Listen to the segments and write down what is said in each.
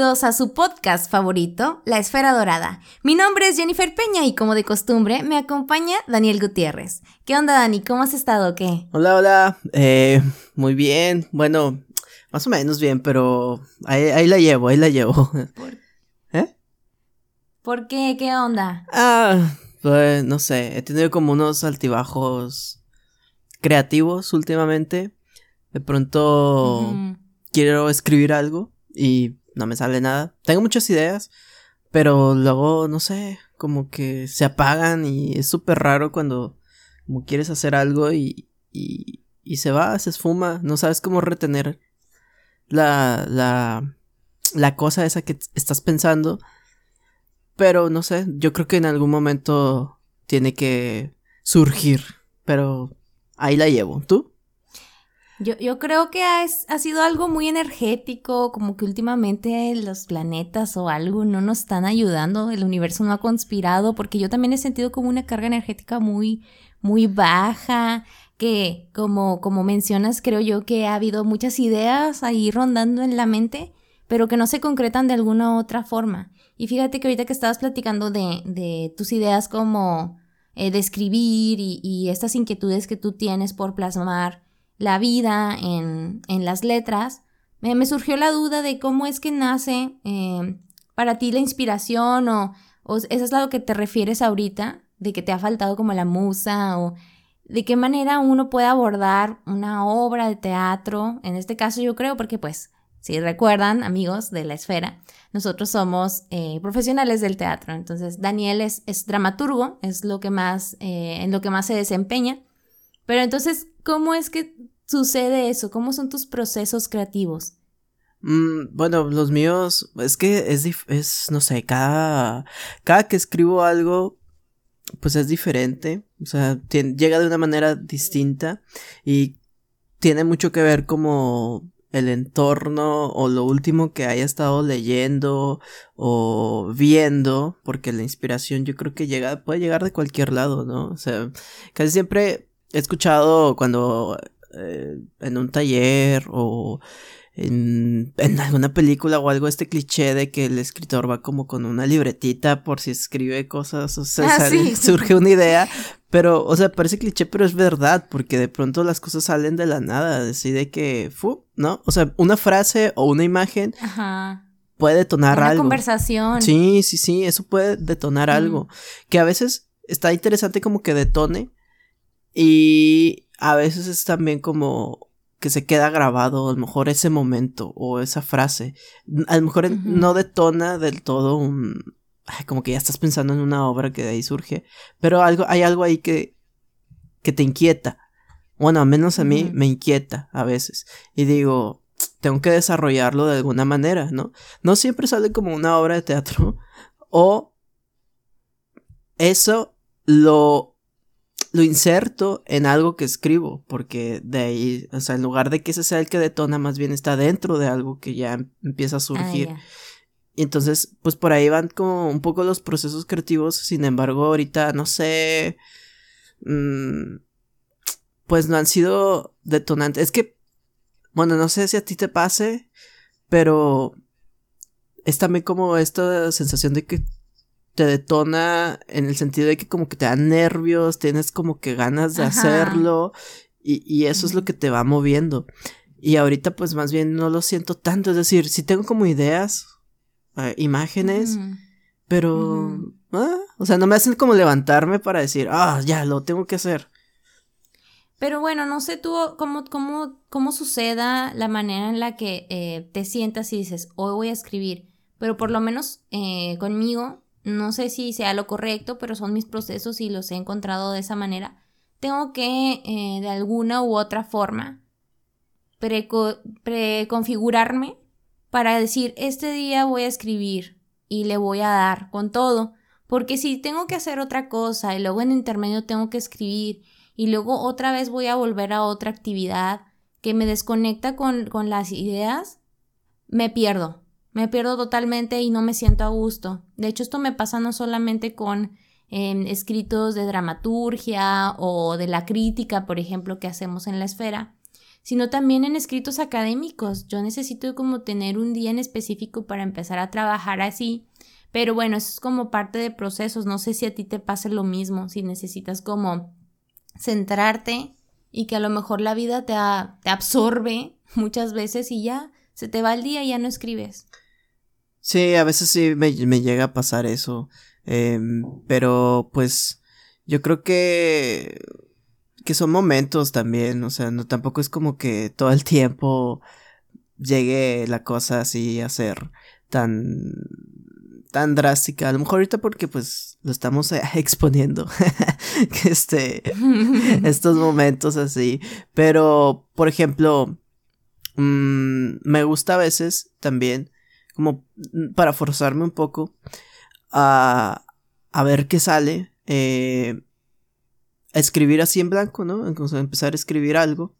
Bienvenidos a su podcast favorito, La Esfera Dorada. Mi nombre es Jennifer Peña y como de costumbre me acompaña Daniel Gutiérrez. ¿Qué onda Dani? ¿Cómo has estado? ¿Qué? Hola, hola. Eh, muy bien. Bueno, más o menos bien, pero ahí, la llevo, ahí la llevo. ¿Por? ¿Eh? ¿Por qué? ¿Qué onda? Ah, pues no sé, he tenido como unos altibajos creativos últimamente. De pronto quiero escribir algo y no me sale nada. Tengo muchas ideas, pero luego, no sé, como que se apagan y es súper raro cuando como quieres hacer algo y, y, y, se va, se esfuma, no sabes cómo retener la, la, la cosa esa que estás pensando. Pero no sé, yo creo que en algún momento tiene que surgir, pero ahí la llevo. ¿Tú? Yo, yo creo que ha, ha, sido algo muy energético, como que últimamente los planetas o algo no nos están ayudando, el universo no ha conspirado, porque yo también he sentido como una carga energética muy, muy baja, que como, como mencionas, creo yo que ha habido muchas ideas ahí rondando en la mente, pero que no se concretan de alguna otra forma. Y fíjate que ahorita que estabas platicando de, de tus ideas como eh, de escribir y, y estas inquietudes que tú tienes por plasmar, la vida en, en las letras, me, surgió la duda de cómo es que nace eh, para ti la inspiración o, o eso es a lo que te refieres ahorita, de que te ha faltado como la musa o de qué manera uno puede abordar una obra de teatro, en este caso yo creo porque pues si recuerdan amigos de la esfera, nosotros somos eh, profesionales del teatro, entonces Daniel es, es dramaturgo, es lo que más, eh, en lo que más se desempeña, pero entonces, ¿cómo es que sucede eso? ¿Cómo son tus procesos creativos? Mm, bueno, los míos, es que es, es, no sé, cada, cada que escribo algo, pues es diferente, o sea, llega de una manera distinta y tiene mucho que ver como el entorno o lo último que haya estado leyendo o viendo, porque la inspiración yo creo que llega, puede llegar de cualquier lado, ¿no? O sea, casi siempre he escuchado cuando eh, en un taller o en, en, alguna película o algo este cliché de que el escritor va como con una libretita por si escribe cosas, o sea, ah, surge una idea, pero, o sea, parece cliché, pero es verdad, porque de pronto las cosas salen de la nada, decide que, fu, ¿no? O sea, una frase o una imagen puede detonar una algo. conversación. Sí, sí, sí, eso puede detonar algo, que a veces está interesante como que detone y a veces es también como que se queda grabado, a lo mejor ese momento o esa frase. A lo mejor no detona del todo un. como que ya estás pensando en una obra que de ahí surge. Pero algo, hay algo ahí que, que te inquieta. Bueno, al menos a mí me inquieta a veces. Y digo, tengo que desarrollarlo de alguna manera, ¿no? No siempre sale como una obra de teatro. O eso lo lo inserto en algo que escribo, porque de ahí, o sea, en lugar de que ese sea el que detona, más bien está dentro de algo que ya empieza a ah, surgir. y entonces, pues por ahí van como un poco los procesos creativos, sin embargo, ahorita, no sé, mm, pues no han sido detonantes. Es que, bueno, no sé si a ti te pase, pero es también como esta sensación de que te detona en el sentido de que como que te da nervios, tienes como que ganas de hacerlo y, y, eso es lo que te va moviendo. Y ahorita pues más bien no lo siento tanto, es decir, si tengo como ideas, eh, imágenes, pero... Ah, o sea, no me hacen como levantarme para decir, ah, ya, lo tengo que hacer. Pero bueno, no sé tú cómo, cómo, cómo suceda la manera en la que eh, te sientas y dices, hoy voy a escribir, pero por lo menos eh, conmigo no sé si sea lo correcto, pero son mis procesos y los he encontrado de esa manera. Tengo que, eh, de alguna u otra forma, preconfigurarme para decir, este día voy a escribir y le voy a dar con todo. Porque si tengo que hacer otra cosa y luego en intermedio tengo que escribir y luego otra vez voy a volver a otra actividad que me desconecta con, con las ideas, me pierdo. Me pierdo totalmente y no me siento a gusto. De hecho, esto me pasa no solamente con em, escritos de dramaturgia o de la crítica, por ejemplo, que hacemos en la esfera, sino también en escritos académicos. Yo necesito como tener un día en específico para empezar a trabajar así. Pero bueno, eso es como parte de procesos. No sé si a ti te pase lo mismo, si necesitas como centrarte y que a lo mejor la vida te, te absorbe muchas veces y ya se te va el día y ya no escribes. Sí, a veces sí me, llega a pasar eso. Em, pero pues yo creo que que son momentos también, o sea, no tampoco es como que todo el tiempo llegue la cosa así a ser tan tan drástica, a lo mejor ahorita porque pues lo estamos eh, exponiendo este estos momentos así, pero por ejemplo, mmm, me gusta a veces también como para forzarme un poco a a ver qué sale eh, escribir así en blanco, ¿no? Entonces, empezar a escribir algo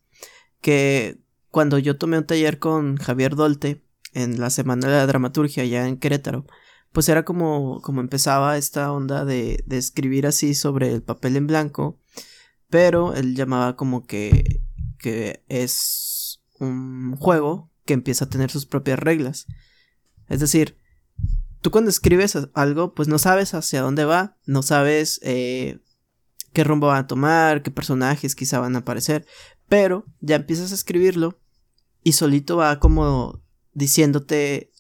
que cuando yo tomé un taller con Javier Dolte en la Semana de la Dramaturgia allá en Querétaro, pues era como, como empezaba esta onda de, de escribir así sobre el papel en blanco, pero él llamaba como que, que es un juego que empieza a tener sus propias reglas. Es decir, tú cuando escribes algo, pues no sabes hacia dónde va, no sabes eh, qué rumbo van a tomar, qué personajes quizá van a aparecer, pero ya empiezas a escribirlo y solito va como diciéndote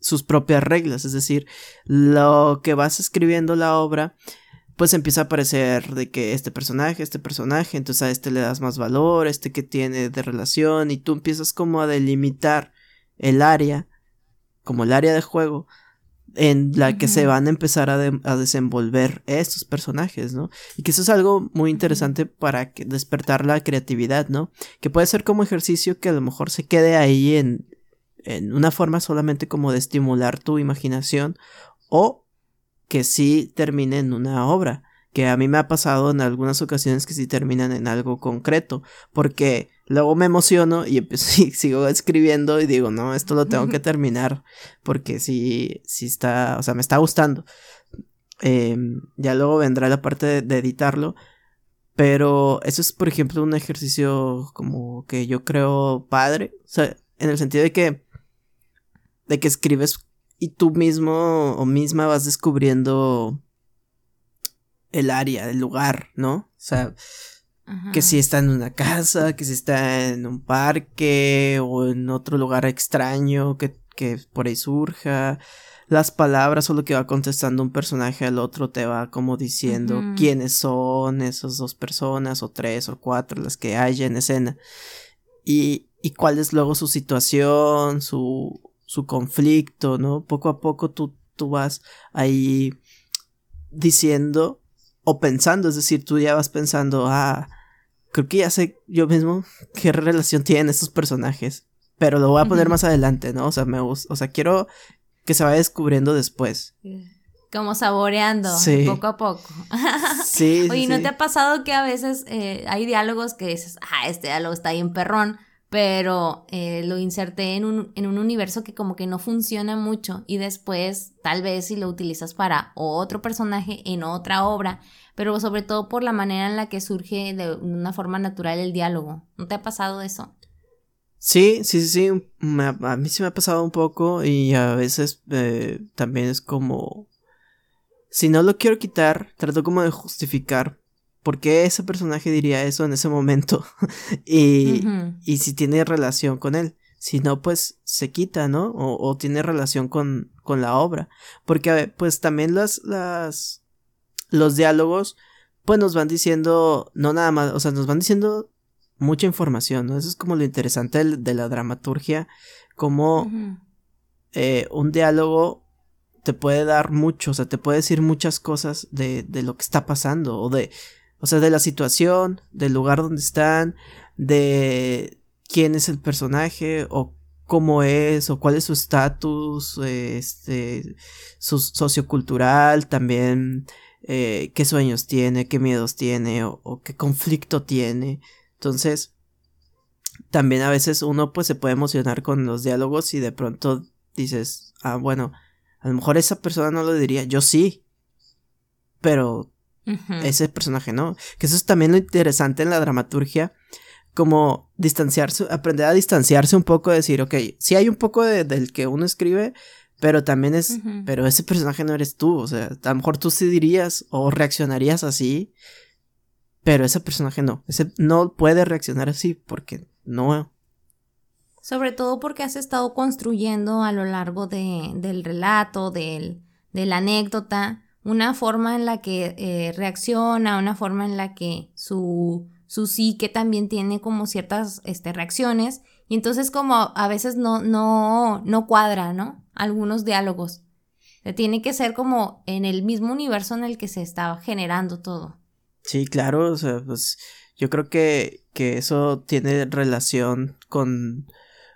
sus propias reglas, es decir, lo que vas escribiendo la obra, pues empieza a aparecer de que este personaje, este personaje, entonces a este le das más valor, este que tiene de relación, y tú empiezas como a delimitar el área, como el área de juego, en la que se van a empezar a, desenvolver estos personajes, ¿no? Y que eso es algo muy interesante para despertar la creatividad, ¿no? Que puede ser como ejercicio que a lo mejor se quede ahí en, en una forma solamente como de estimular tu imaginación o que sí termine en una obra, que a mí me ha pasado en algunas ocasiones que sí terminan en algo concreto, porque luego me emociono y, sigo escribiendo y digo, no, esto lo tengo que terminar porque sí, sí está, o sea, me está gustando. Em, ya luego vendrá la parte de, editarlo, pero eso es, por ejemplo, un ejercicio como que yo creo padre, o sea, en el sentido de que, de que escribes y tú mismo o misma vas descubriendo el área, el lugar, ¿no? O sea, que si está en una casa, que si está en un parque o en otro lugar extraño que, que por ahí surja. Las palabras o lo que va contestando un personaje al otro te va como diciendo quiénes son esas dos personas o tres o cuatro las que haya en escena. Y, y cuál es luego su situación, su, su conflicto, ¿no? Poco a poco tú, tú vas ahí diciendo o pensando, es decir, tú ya vas pensando, ah, creo que ya sé yo mismo qué relación tienen estos personajes. Pero lo voy a poner más adelante, ¿no? O sea, me gusta, o sea, quiero que se vaya descubriendo después. Como saboreando, poco a poco. sí. Oye, ¿no te ha pasado que a veces eh, hay diálogos que dices, ah, este diálogo está bien perrón, pero eh, lo inserté en un, en un universo que como que no funciona mucho y después tal vez si lo utilizas para otro personaje en otra obra, pero sobre todo por la manera en la que surge de una forma natural el diálogo. ¿No te ha pasado eso? Sí, sí, sí, sí. a mí sí me ha pasado un poco y a veces eh, también es como... Si no lo quiero quitar, trato como de justificar por qué ese personaje diría eso en ese momento y, y si tiene relación con él. Si no, pues se quita, ¿no? O, o tiene relación con, con la obra. Porque pues también las, las, los diálogos, pues nos van diciendo, no nada más, o sea, nos van diciendo mucha información, ¿no? Eso es como lo interesante de, la dramaturgia, como eh, un diálogo te puede dar mucho, o sea, te puede decir muchas cosas de, de lo que está pasando, o de, o sea, de la situación, del lugar donde están, de quién es el personaje, o cómo es, o cuál es su estatus, este, su sociocultural, también eh, qué sueños tiene, qué miedos tiene o, qué conflicto tiene. Entonces, también a veces uno pues se puede emocionar con los diálogos y de pronto dices, ah, bueno, a lo mejor esa persona no lo diría, yo sí, pero ese personaje no. Que eso es también lo interesante en la dramaturgia, como distanciarse, aprender a distanciarse un poco, decir, ok, sí hay un poco de, del que uno escribe, pero también es, pero ese personaje no eres tú, o sea, a lo mejor tú sí dirías o reaccionarías así, pero ese personaje no, ese no puede reaccionar así porque no. Sobre todo porque has estado construyendo a lo largo de, del relato, del, de la anécdota, una forma en la que eh, reacciona, una forma en la que su, su psique también tiene como ciertas este, reacciones y entonces como a veces no, no, no cuadra, ¿no? Algunos diálogos. tiene que ser como en el mismo universo en el que se estaba generando todo. Sí, claro, o sea, pues yo creo que, que eso tiene relación con,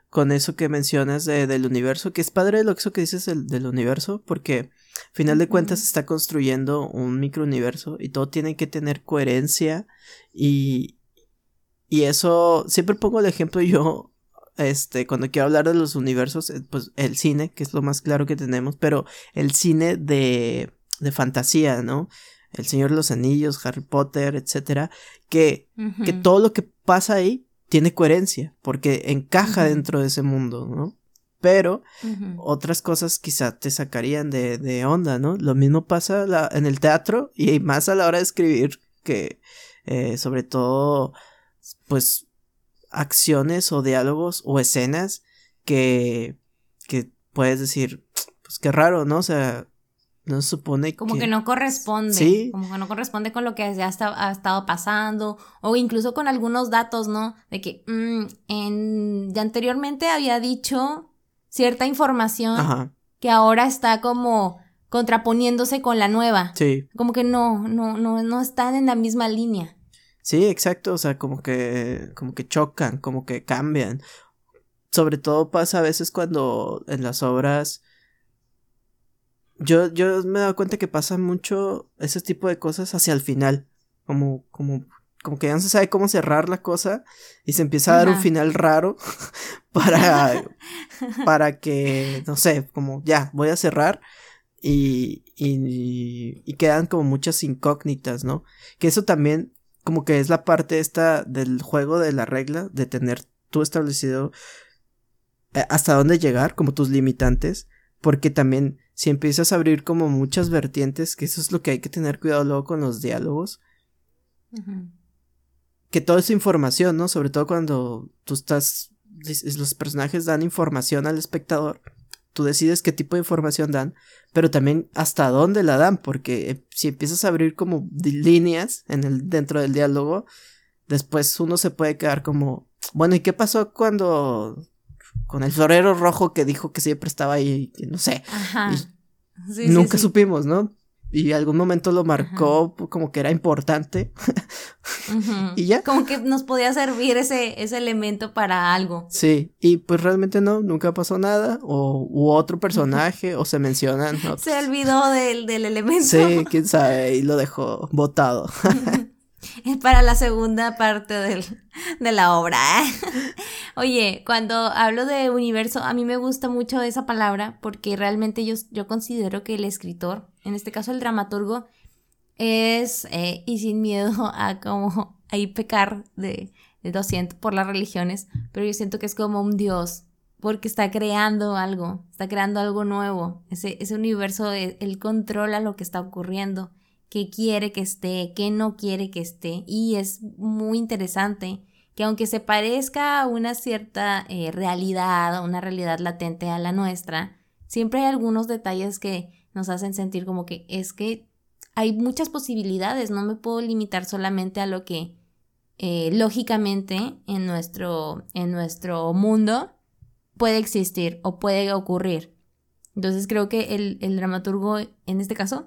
con eso que mencionas de, del universo, que es padre lo que dices del, del universo, porque final de cuentas se está construyendo un microuniverso y todo tiene que tener coherencia y, y eso, siempre pongo el ejemplo yo este, cuando quiero hablar de los universos, eh, pues el cine, que es lo más claro que tenemos, pero el cine de, de fantasía, ¿no? El Señor de los Anillos, Harry Potter, etcétera, que, que todo lo que pasa ahí tiene coherencia, porque encaja dentro de ese mundo, ¿no? Pero otras cosas quizá te sacarían de, de onda, ¿no? Lo mismo pasa la, en el teatro y más a la hora de escribir, que eh, sobre todo, pues acciones o diálogos o escenas que, que puedes decir, pues qué raro, ¿no? O sea, no se supone como que... no corresponde. Sí. Como que no corresponde con lo que ya ha estado pasando. O incluso con algunos datos, ¿no? De que mm, en, ya anteriormente había dicho cierta información que ahora está como contraponiéndose con la nueva. Sí. Como que no, no, no, no están en la misma línea. Sí, exacto, o sea, como que, como que chocan, como que cambian. Sobre todo pasa a veces cuando en las obras... Yo, yo me he dado cuenta que pasa mucho ese tipo de cosas hacia el final. Como, como, como que ya no se sabe cómo cerrar la cosa y se empieza a dar un final raro para, para que, no sé, como ya, voy a cerrar y, y, y quedan como muchas incógnitas, ¿no? Que eso también como que es la parte esta del juego de la regla, de tener tú establecido eh, hasta dónde llegar, como tus limitantes, porque también si empiezas a abrir como muchas vertientes, que eso es lo que hay que tener cuidado luego con los diálogos, que toda esa información, ¿no? Sobre todo cuando tú estás, los personajes dan información al espectador, tú decides qué tipo de información dan, pero también hasta dónde la dan, porque eh, si empiezas a abrir como líneas en el, dentro del diálogo, después uno se puede quedar como, bueno, ¿y qué pasó cuando con el florero rojo que dijo que siempre estaba ahí, que no sé? Ajá. nunca supimos, ¿no? Y algún momento lo marcó como que era importante. Y ya. Como que nos podía servir ese, ese elemento para algo. Sí, y pues realmente no, nunca pasó nada, o u otro personaje, o se mencionan. Se olvidó del, del elemento. Sí, quién sabe, y lo dejó botado. para la segunda parte del, de la obra. Oye, cuando hablo de universo, a mí me gusta mucho esa palabra porque realmente yo, yo considero que el escritor, en este caso el dramaturgo, es, eh, y sin miedo a como ahí pecar de, de 200 por las religiones, pero yo siento que es como un dios, porque está creando algo, está creando algo nuevo. Ese, ese universo, él, él controla lo que está ocurriendo qué quiere que esté, qué no quiere que esté. Y es muy interesante que aunque se parezca a una cierta eh, realidad, a una realidad latente a la nuestra, siempre hay algunos detalles que nos hacen sentir como que es que hay muchas posibilidades, no me puedo limitar solamente a lo que eh, lógicamente en nuestro, en nuestro mundo puede existir o puede ocurrir. Entonces creo que el, el dramaturgo en este caso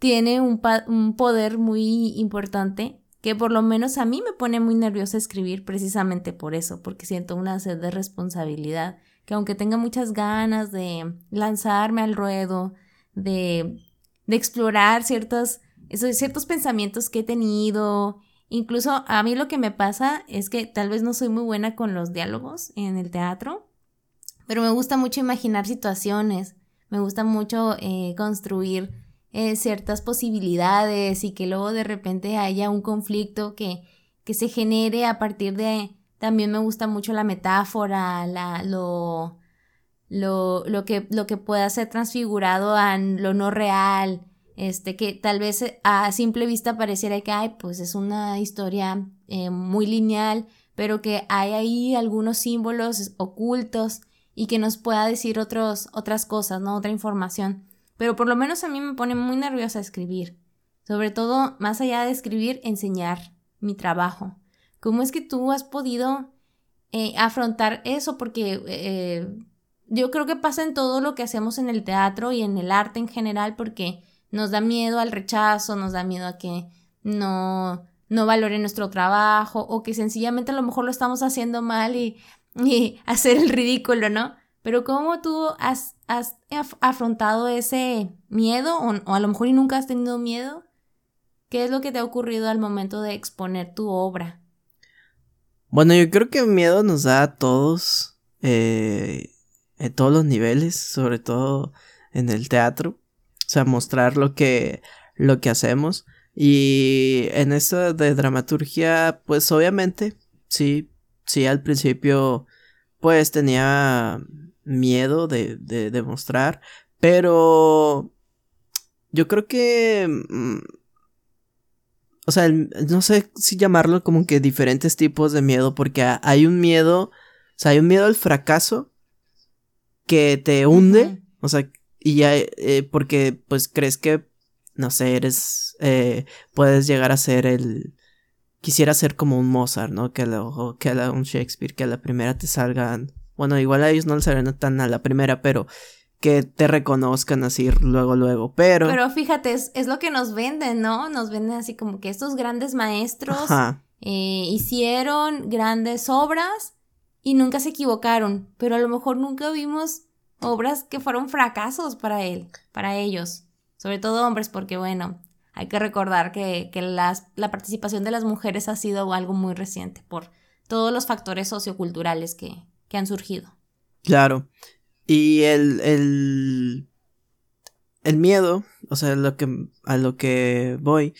tiene un, un poder muy importante que por lo menos a mí me pone muy nerviosa escribir precisamente por eso, porque siento una sed de responsabilidad, que aunque tenga muchas ganas de lanzarme al ruedo, de, de explorar ciertos, ciertos pensamientos que he tenido, incluso a mí lo que me pasa es que tal vez no soy muy buena con los diálogos en el teatro, pero me gusta mucho imaginar situaciones, me gusta mucho eh, construir eh, ciertas posibilidades y que luego de repente haya un conflicto que, que se genere a partir de también me gusta mucho la metáfora, la, lo, lo, lo, que, lo que pueda ser transfigurado a lo no real, este, que tal vez a simple vista pareciera que, ay, pues es una historia eh, muy lineal, pero que hay ahí algunos símbolos ocultos y que nos pueda decir otros, otras cosas, ¿no? Otra información. Pero por lo menos a mí me pone muy nerviosa escribir. Sobre todo, más allá de escribir, enseñar mi trabajo. ¿Cómo es que tú has podido eh, afrontar eso? Porque eh, yo creo que pasa en todo lo que hacemos en el teatro y en el arte en general, porque nos da miedo al rechazo, nos da miedo a que no, no valore nuestro trabajo o que sencillamente a lo mejor lo estamos haciendo mal y hacer el ridículo, ¿no? Pero ¿cómo tú has, has afrontado ese miedo o, o, a lo mejor y nunca has tenido miedo? ¿Qué es lo que te ha ocurrido al momento de exponer tu obra? Bueno, yo creo que miedo nos da a todos, eh, en todos los niveles, sobre todo en el teatro. O sea, mostrar lo que, lo que hacemos. Y en esto de dramaturgia, pues obviamente, sí, sí, al principio, pues tenía miedo de, de, de mostrar, pero yo creo que mm, o sea, no sé si llamarlo como que diferentes tipos de miedo, porque hay un miedo, o sea, hay un miedo al fracaso que te hunde, o sea, y ya, eh, porque pues crees que, no sé, eres, eh, puedes llegar a ser el, quisiera ser como un Mozart, ¿no? Que a, que a un Shakespeare, que a la primera te salgan, bueno, igual a ellos no les salen tan a la primera, pero que te reconozcan así luego, luego, pero... Pero fíjate, es, lo que nos venden, ¿no? Nos venden así como que estos grandes maestros eh, hicieron grandes obras y nunca se equivocaron, pero a lo mejor nunca vimos obras que fueron fracasos para él, para ellos, sobre todo hombres, porque bueno, hay que recordar que, que las, la participación de las mujeres ha sido algo muy reciente por todos los factores socioculturales que, que han surgido. Claro. Y el, el, el miedo, o sea, lo que, a lo que voy,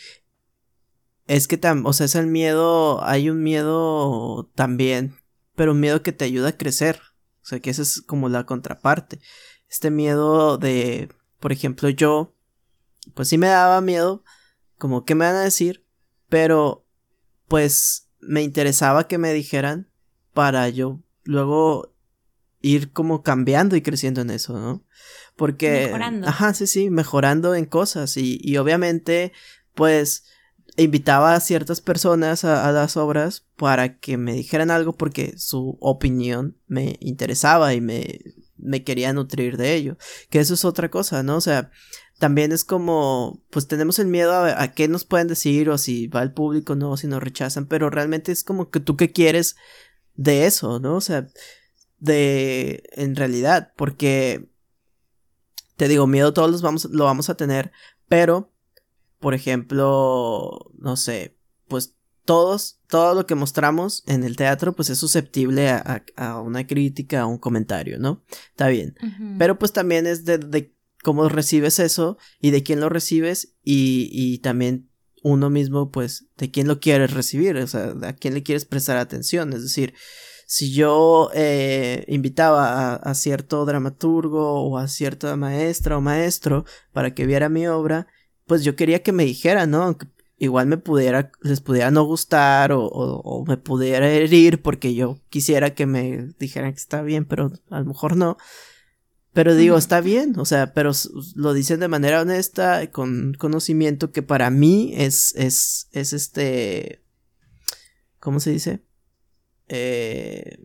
es que, tam, o sea, es el miedo, hay un miedo también, pero un miedo que te ayuda a crecer. O sea, que esa es como la contraparte. Este miedo de, por ejemplo, yo, pues sí me daba miedo, como qué me van a decir, pero pues me interesaba que me dijeran para yo luego ir como cambiando y creciendo en eso, ¿no? Porque... Mejorando. Ajá, sí, sí, mejorando en cosas y, y obviamente, pues, invitaba a ciertas personas a, las obras para que me dijeran algo porque su opinión me interesaba y me, me quería nutrir de ello. Que eso es otra cosa, ¿no? O sea, también es como, pues tenemos el miedo a, a qué nos pueden decir o si va el público, no, si nos rechazan, pero realmente es como que tú qué quieres de eso, ¿no? O sea, de en realidad, porque te digo, miedo todos los vamos, lo vamos a tener, pero, por ejemplo, no sé, pues todos, todo lo que mostramos en el teatro, pues es susceptible a, a, una crítica, a un comentario, ¿no? Está bien. Pero pues también es de, de, cómo recibes eso y de quién lo recibes y, y también uno mismo, pues, de quién lo quieres recibir, o sea, a quién le quieres prestar atención, es decir, si yo eh, invitaba a, cierto dramaturgo o a cierta maestra o maestro para que viera mi obra, pues yo quería que me dijera, ¿no? Igual me pudiera, les pudiera no gustar o, o, me pudiera herir porque yo quisiera que me dijeran que está bien, pero a lo mejor no. Pero digo, está bien, o sea, pero lo dicen de manera honesta, con conocimiento que para mí es, es, es este, ¿cómo se dice? Eh,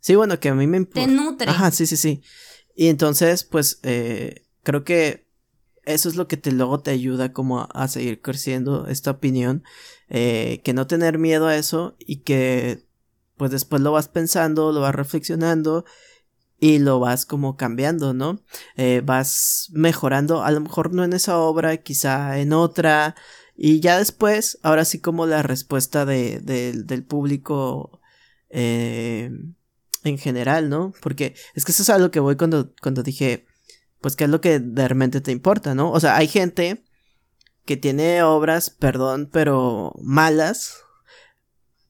sí, bueno, que a mí me Te nutre. Ajá, sí, sí, sí. Y entonces, pues, eh, creo que eso es lo que te luego te ayuda como a, seguir creciendo esta opinión. Eh, que no tener miedo a eso y que pues después lo vas pensando, lo vas reflexionando y lo vas como cambiando, ¿no? Eh, vas mejorando, a lo mejor no en esa obra, quizá en otra, y ya después, ahora sí como la respuesta de, del público eh, en general, ¿no? Porque es que eso es algo que voy cuando, cuando dije, pues, ¿qué es lo que realmente te importa, ¿no? O sea, hay gente que tiene obras, perdón, pero malas,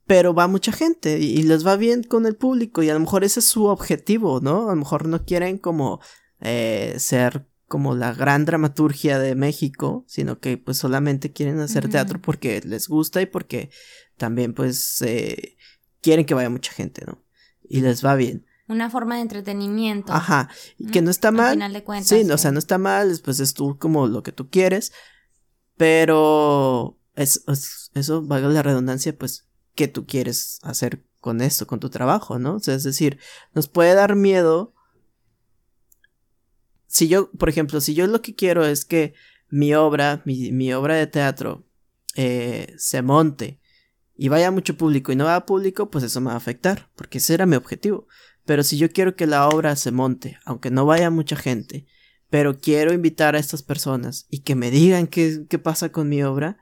pero va mucha gente y, les va bien con el público y a lo mejor ese es su objetivo, ¿no? A lo mejor no quieren como eh, ser como la gran dramaturgia de México, sino que pues solamente quieren hacer teatro porque les gusta y porque también pues eh, quieren que vaya mucha gente, ¿no? Y les va bien. Una forma de entretenimiento. Ajá, que no está mal. final de cuentas, sí, o sea, no está mal, pues es tú como lo que tú quieres, pero es, eso, valga la redundancia, pues, ¿qué tú quieres hacer con esto, con tu trabajo, no? O sea, es decir, nos puede dar miedo si yo, por ejemplo, si yo lo que quiero es que mi obra, mi, obra de teatro, eh, se monte y vaya mucho público y no vaya público, pues eso me va a afectar, porque ese era mi objetivo. Pero si yo quiero que la obra se monte, aunque no vaya mucha gente, pero quiero invitar a estas personas y que me digan qué, qué pasa con mi obra,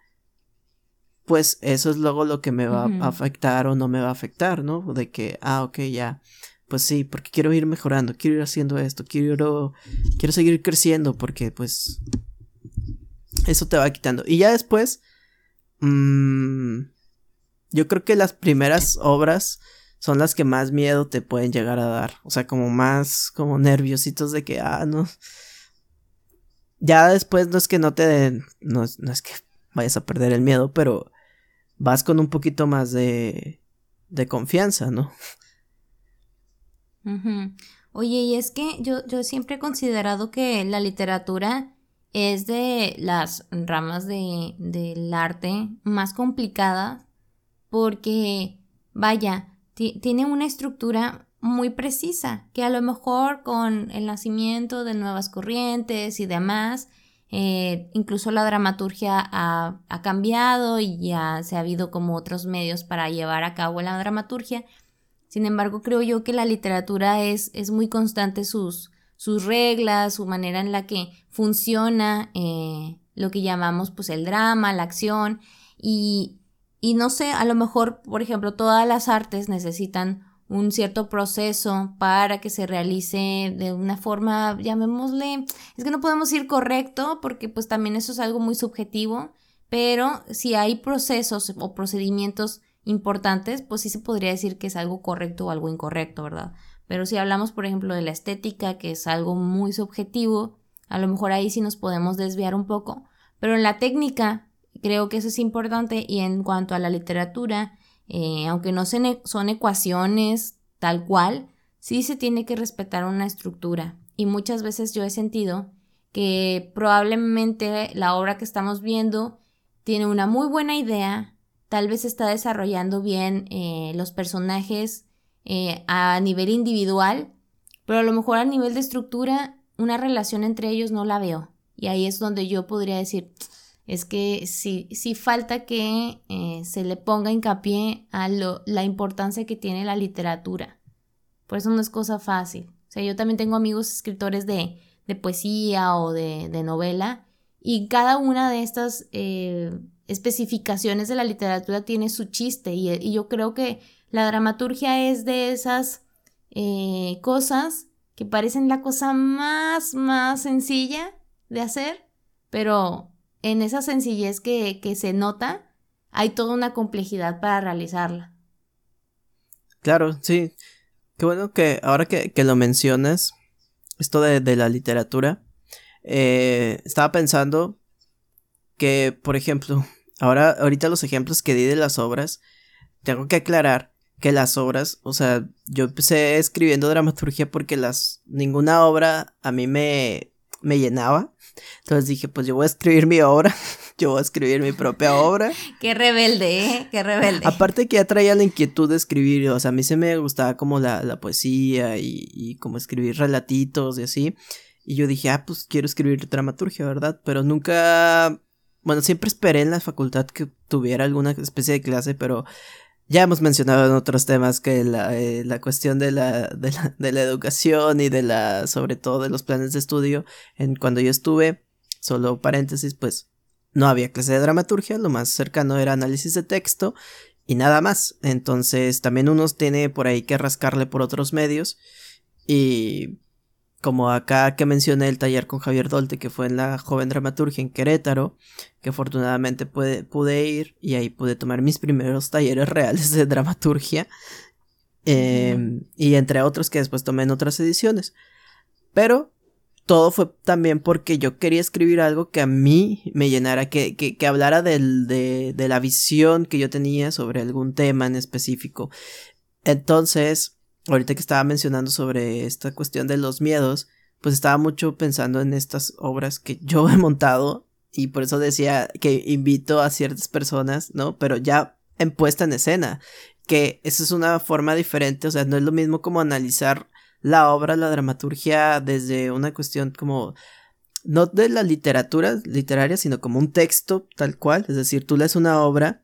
pues eso es luego lo que me va a afectar o no me va a afectar, ¿no? De que, ah, ok, ya, pues sí, porque quiero ir mejorando, quiero ir haciendo esto, quiero, quiero seguir creciendo porque pues eso te va quitando. Y ya después, mmm, yo creo que las primeras obras son las que más miedo te pueden llegar a dar. O sea, como más, como nerviositos de que, ah, no. Ya después no es que no te den, no, no es que vayas a perder el miedo, pero vas con un poquito más de, de confianza, ¿no? Oye, y es que yo, yo siempre he considerado que la literatura es de las ramas de, del arte más complicada porque, vaya, tiene una estructura muy precisa que a lo mejor con el nacimiento de nuevas corrientes y demás, eh, incluso la dramaturgia ha, ha, cambiado y ya se ha habido como otros medios para llevar a cabo la dramaturgia. Sin embargo, creo yo que la literatura es, es muy constante sus, sus reglas, su manera en la que funciona eh, lo que llamamos pues el drama, la acción y, y no sé, a lo mejor, por ejemplo, todas las artes necesitan un cierto proceso para que se realice de una forma, llamémosle, es que no podemos ir correcto porque pues también eso es algo muy subjetivo, pero si hay procesos o procedimientos importantes, pues sí se podría decir que es algo correcto o algo incorrecto, ¿verdad? Pero si hablamos, por ejemplo, de la estética, que es algo muy subjetivo, a lo mejor ahí sí nos podemos desviar un poco. Pero en la técnica, creo que eso es importante. Y en cuanto a la literatura, eh, aunque no son ecuaciones tal cual, sí se tiene que respetar una estructura. Y muchas veces yo he sentido que probablemente la obra que estamos viendo tiene una muy buena idea, tal vez está desarrollando bien eh, los personajes eh, a nivel individual, pero a lo mejor a nivel de estructura una relación entre ellos no la veo. Y ahí es donde yo podría decir, es que sí, falta que eh, se le ponga hincapié a lo, la importancia que tiene la literatura. Por eso no es cosa fácil. O sea, yo también tengo amigos escritores de, de poesía o de, de, novela y cada una de estas especificaciones de la literatura tiene su chiste y, yo creo que la dramaturgia es de esas eh, cosas que parecen la cosa más, más sencilla de hacer, pero en esa sencillez que, que se nota, hay toda una complejidad para realizarla. Claro, sí. Qué bueno que ahora que, que lo mencionas, esto de, de la literatura, eh, estaba pensando que, por ejemplo, Ahora, ahorita los ejemplos que di de las obras, tengo que aclarar que las obras, o sea, yo empecé escribiendo dramaturgia porque las, ninguna obra a mí me, me llenaba. Entonces dije, pues yo voy a escribir mi obra, yo voy a escribir mi propia obra. Qué rebelde, ¿eh? Qué rebelde. Aparte que ya traía la inquietud de escribir, o sea, a mí se me gustaba como la, la poesía y, y como escribir relatitos y así. Y yo dije, ah, pues quiero escribir dramaturgia, ¿verdad? Pero nunca bueno, siempre esperé en la facultad que tuviera alguna especie de clase, pero ya hemos mencionado en otros temas que la, eh, la cuestión de la, de la, de, la, educación y de la, sobre todo de los planes de estudio, en cuando yo estuve, solo paréntesis, pues no había clase de dramaturgia, lo más cercano era análisis de texto y nada más. Entonces también uno tiene por ahí que rascarle por otros medios y como acá que mencioné el taller con Javier Dolte, que fue en la joven dramaturgia en Querétaro, que afortunadamente pude, pude ir y ahí pude tomar mis primeros talleres reales de dramaturgia. Em, y entre otros que después tomé en otras ediciones. Pero todo fue también porque yo quería escribir algo que a mí me llenara, que, que, que hablara del, de, de la visión que yo tenía sobre algún tema en específico. Entonces, ahorita que estaba mencionando sobre esta cuestión de los miedos, pues estaba mucho pensando en estas obras que yo he montado y por eso decía que invito a ciertas personas, ¿no? Pero ya en puesta en escena, que esa es una forma diferente, o sea, no es lo mismo como analizar la obra, la dramaturgia desde una cuestión como no de la literatura literaria, sino como un texto tal cual, es decir, tú lees una obra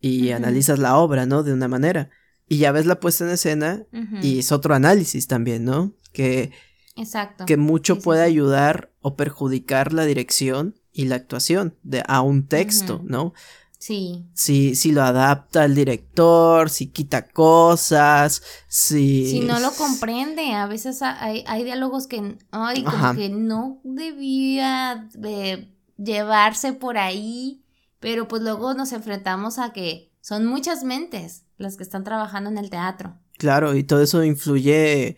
y analizas la obra, ¿no? De una manera y ya ves la puesta en escena y es otro análisis también, ¿no? Que, Exacto. que mucho puede ayudar o perjudicar la dirección y la actuación de, a un texto, ¿no? Sí. Si, si lo adapta el director, si quita cosas, si... Si no lo comprende, a veces hay, hay diálogos que, ay, como que no debía de llevarse por ahí, pero pues luego nos enfrentamos a que son muchas mentes las que están trabajando en el teatro. Claro, y todo eso influye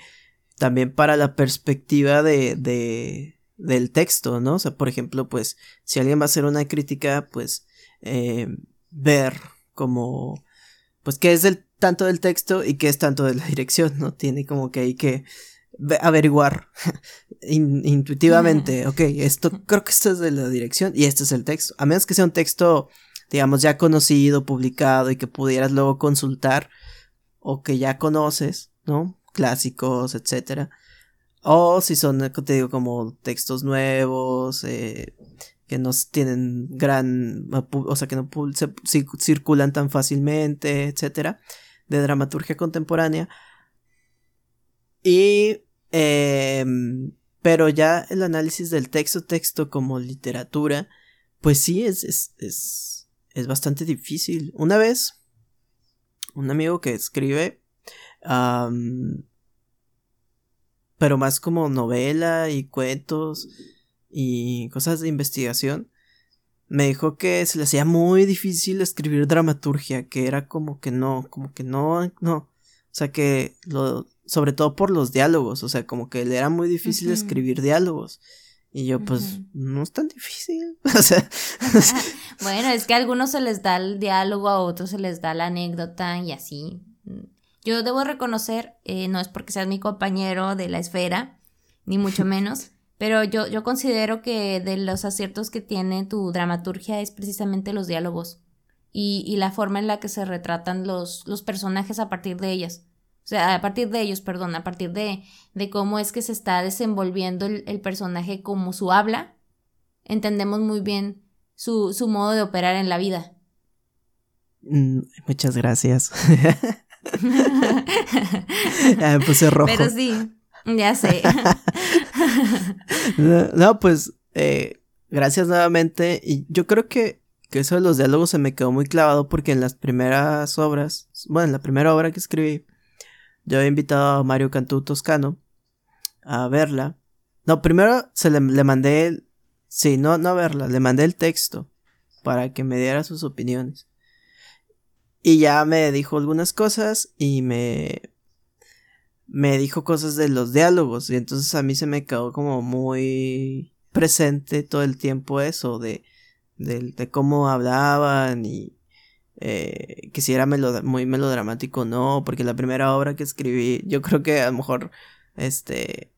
también para la perspectiva de, de del texto, ¿no? O sea, por ejemplo, pues, si alguien va a hacer una crítica, pues, eh, ver como, pues, qué es del, tanto del texto y qué es tanto de la dirección, ¿no? Tiene como que hay que averiguar intuitivamente, ok, esto, creo que esto es de la dirección y este es el texto, a menos que sea un texto digamos, ya conocido, publicado y que pudieras luego consultar o que ya conoces, ¿no? Clásicos, etcétera. O si son, te digo, como textos nuevos, eh, que no tienen gran, o sea, que no circulan tan fácilmente, etcétera, de dramaturgia contemporánea. Y, em, pero ya el análisis del texto, texto como literatura, pues sí, es es bastante difícil. Una vez, un amigo que escribe, pero más como novela y cuentos y cosas de investigación, me dijo que se le hacía muy difícil escribir dramaturgia, que era como que no, como que no, no, o sea que lo, sobre todo por los diálogos, o sea, como que le era muy difícil escribir diálogos. Y yo, pues, no es tan difícil. o sea, bueno, es que a algunos se les da el diálogo, a otros se les da la anécdota y así. Yo debo reconocer, eh, no es porque seas mi compañero de la esfera, ni mucho menos, pero yo, yo considero que de los aciertos que tiene tu dramaturgia es precisamente los diálogos y, y la forma en la que se retratan los, los personajes a partir de ellas. O sea, a partir de ellos, perdón, a partir de, de cómo es que se está desenvolviendo el, personaje como su habla, entendemos muy bien su, su modo de operar en la vida. Mm, muchas gracias. me puse rojo. Pero sí, ya sé. no, pues, eh, gracias nuevamente. Y yo creo que, que eso de los diálogos se me quedó muy clavado porque en las primeras obras, bueno, en la primera obra que escribí, yo he invitado a Mario Cantú Toscano a verla. No, primero se le, le mandé, sí, no, no a verla, le mandé el texto para que me diera sus opiniones. Y ya me dijo algunas cosas y me me dijo cosas de los diálogos y entonces a mí se me quedó como muy presente todo el tiempo eso de, de, de cómo hablaban y, eh, que si era muy melodramático o no, porque la primera obra que escribí, yo creo que a lo mejor, este,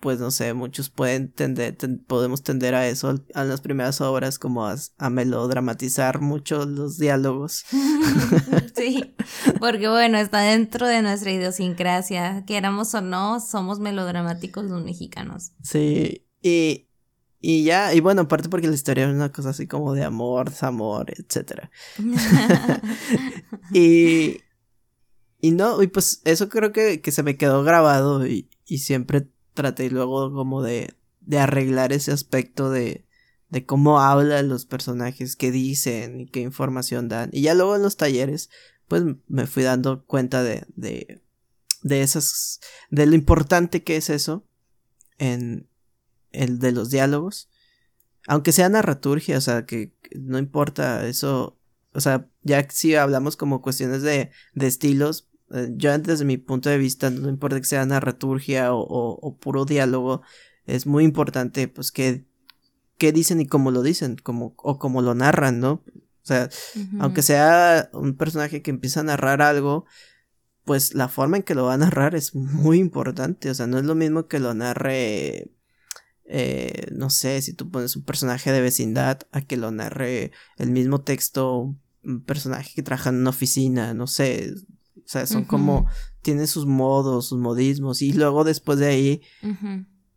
pues no sé, muchos pueden tender, podemos tender a eso, a las primeras obras, como a, melodramatizar mucho los diálogos. sí, porque bueno, está dentro de nuestra idiosincrasia, queramos o no, somos melodramáticos los mexicanos. Sí, y y ya, y bueno, aparte porque la historia es una cosa así como de amor, desamor, etc. y, y no, y pues eso creo que, que se me quedó grabado y, y siempre traté luego como de, de arreglar ese aspecto de, de cómo hablan los personajes, qué dicen y qué información dan. Y ya luego en los talleres, pues me fui dando cuenta de, de, de esas, de lo importante que es eso en el de los diálogos. Aunque sea narraturgia, o sea, que no importa eso, o sea, ya si hablamos como cuestiones de, de estilos, eh, yo desde mi punto de vista, no importa que sea narraturgia o, o, puro diálogo, es muy importante pues que, que dicen y cómo lo dicen, como, o cómo lo narran, ¿no? O sea, aunque sea un personaje que empieza a narrar algo, pues la forma en que lo va a narrar es muy importante. O sea, no es lo mismo que lo narre. Eh, no sé, si tú pones un personaje de vecindad a que lo narre el mismo texto un personaje que trabaja en una oficina, no sé. O sea, son como. Tiene sus modos, sus modismos. Y luego después de ahí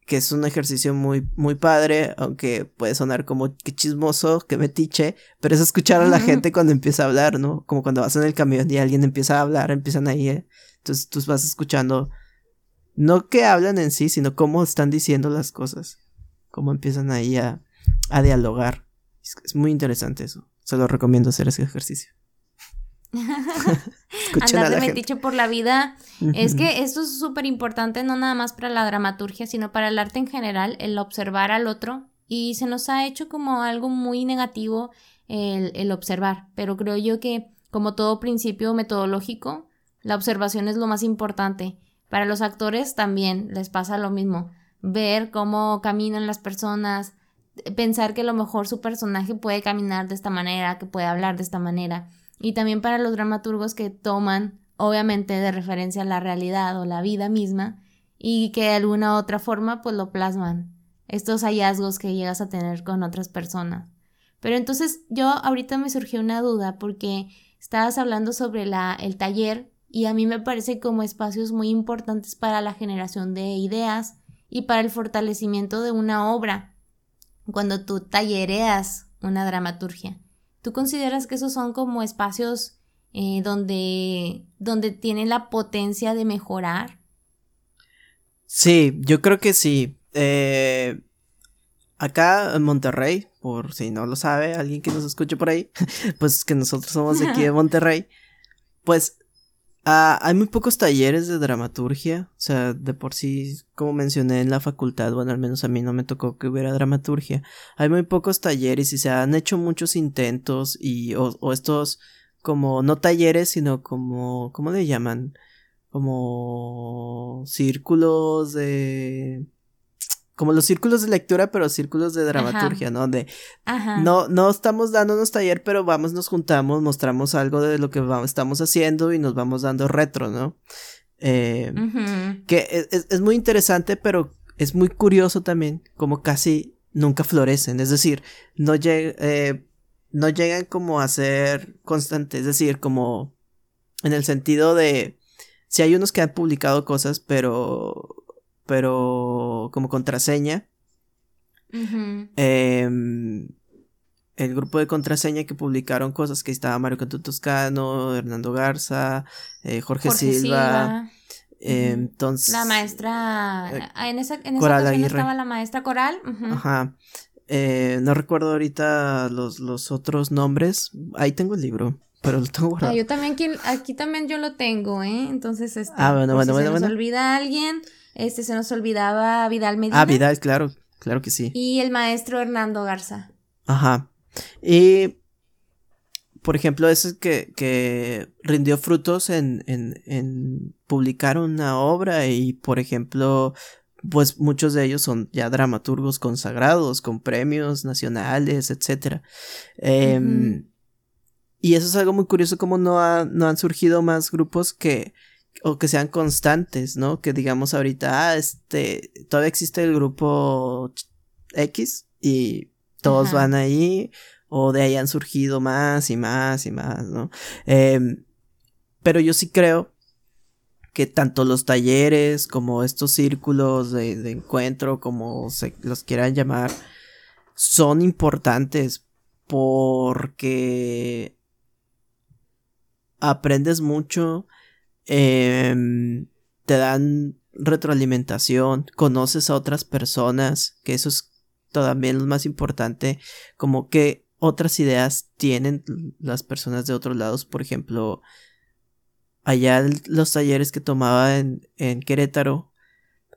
que es un ejercicio muy, muy padre, aunque puede sonar como que chismoso, que metiche, pero es escuchar a la gente cuando empieza a hablar, ¿no? Como cuando vas en el camión y alguien empieza a hablar, empiezan ahí, ¿eh? entonces tú vas escuchando, no que hablan en sí, sino cómo están diciendo las cosas, cómo empiezan ahí a, a dialogar. es muy interesante eso, se lo recomiendo hacer ese ejercicio. Andar de metiche por la vida. Es que esto es súper importante, no nada más para la dramaturgia, sino para el arte en general, el observar al otro. Y se nos ha hecho como algo muy negativo el, el observar. Pero creo yo que, como todo principio metodológico, la observación es lo más importante. Para los actores también les pasa lo mismo. Ver cómo caminan las personas, pensar que a lo mejor su personaje puede caminar de esta manera, que puede hablar de esta manera y también para los dramaturgos que toman obviamente de referencia la realidad o la vida misma y que de alguna u otra forma pues lo plasman estos hallazgos que llegas a tener con otras personas. Pero entonces yo ahorita me surgió una duda porque estabas hablando sobre la, el taller y a mí me parece como espacios muy importantes para la generación de ideas y para el fortalecimiento de una obra cuando tú tallereas una dramaturgia. ¿Tú consideras que esos son como espacios eh, donde, donde tienen la potencia de mejorar? Sí, yo creo que sí. Eh, acá en Monterrey, por si no lo sabe, alguien que nos escuche por ahí, pues que nosotros somos de aquí de Monterrey, pues Ah, hay muy pocos talleres de dramaturgia, o sea, de por sí, como mencioné en la facultad, bueno, al menos a mí no me tocó que hubiera dramaturgia. Hay muy pocos talleres y se han hecho muchos intentos y o, o estos como no talleres, sino como ¿cómo le llaman? Como círculos de como los círculos de lectura, pero círculos de dramaturgia, ¿no? De no, no estamos dándonos taller, pero vamos, nos juntamos, mostramos algo de lo que vamos, estamos haciendo y nos vamos dando retro, ¿no? Eh, que es, es, muy interesante, pero es muy curioso también, como casi nunca florecen, es decir, no, eh, no llegan como a ser constantes, es decir, como en el sentido de, si hay unos que han publicado cosas, pero pero como contraseña. Em, el grupo de contraseña que publicaron cosas que estaba Mario Cantu Toscano, Hernando Garza, eh, Jorge, Silva. entonces. La maestra. Eh, ah, en esa, en esa estaba la maestra Coral. Ajá. Eh, no recuerdo ahorita los, los otros nombres. Ahí tengo el libro pero lo tengo guardado. Ah, yo también aquí, aquí, también yo lo tengo, ¿eh? Entonces, este, ah, bueno, bueno, bueno, se nos olvida alguien, este, se nos olvidaba Vidal Medina. Ah, Vidal, claro, claro que sí. Y el maestro Hernando Garza. Ajá. Y, por ejemplo, ese que, que rindió frutos en, en, en publicar una obra y, por ejemplo, pues muchos de ellos son ya dramaturgos consagrados, con premios nacionales, etcétera. Em, y eso es algo muy curioso, como no, no han surgido más grupos que, o que sean constantes, ¿no? Que digamos ahorita, ah, este, todavía existe el grupo X y todos van ahí, o de ahí han surgido más y más y más, ¿no? Em, pero yo sí creo que tanto los talleres como estos círculos de, de encuentro, como se los quieran llamar, son importantes porque aprendes mucho, Em, te dan retroalimentación, conoces a otras personas, que eso es también lo más importante, como que otras ideas tienen las personas de otros lados, por ejemplo, allá los talleres que tomaba en, en Querétaro,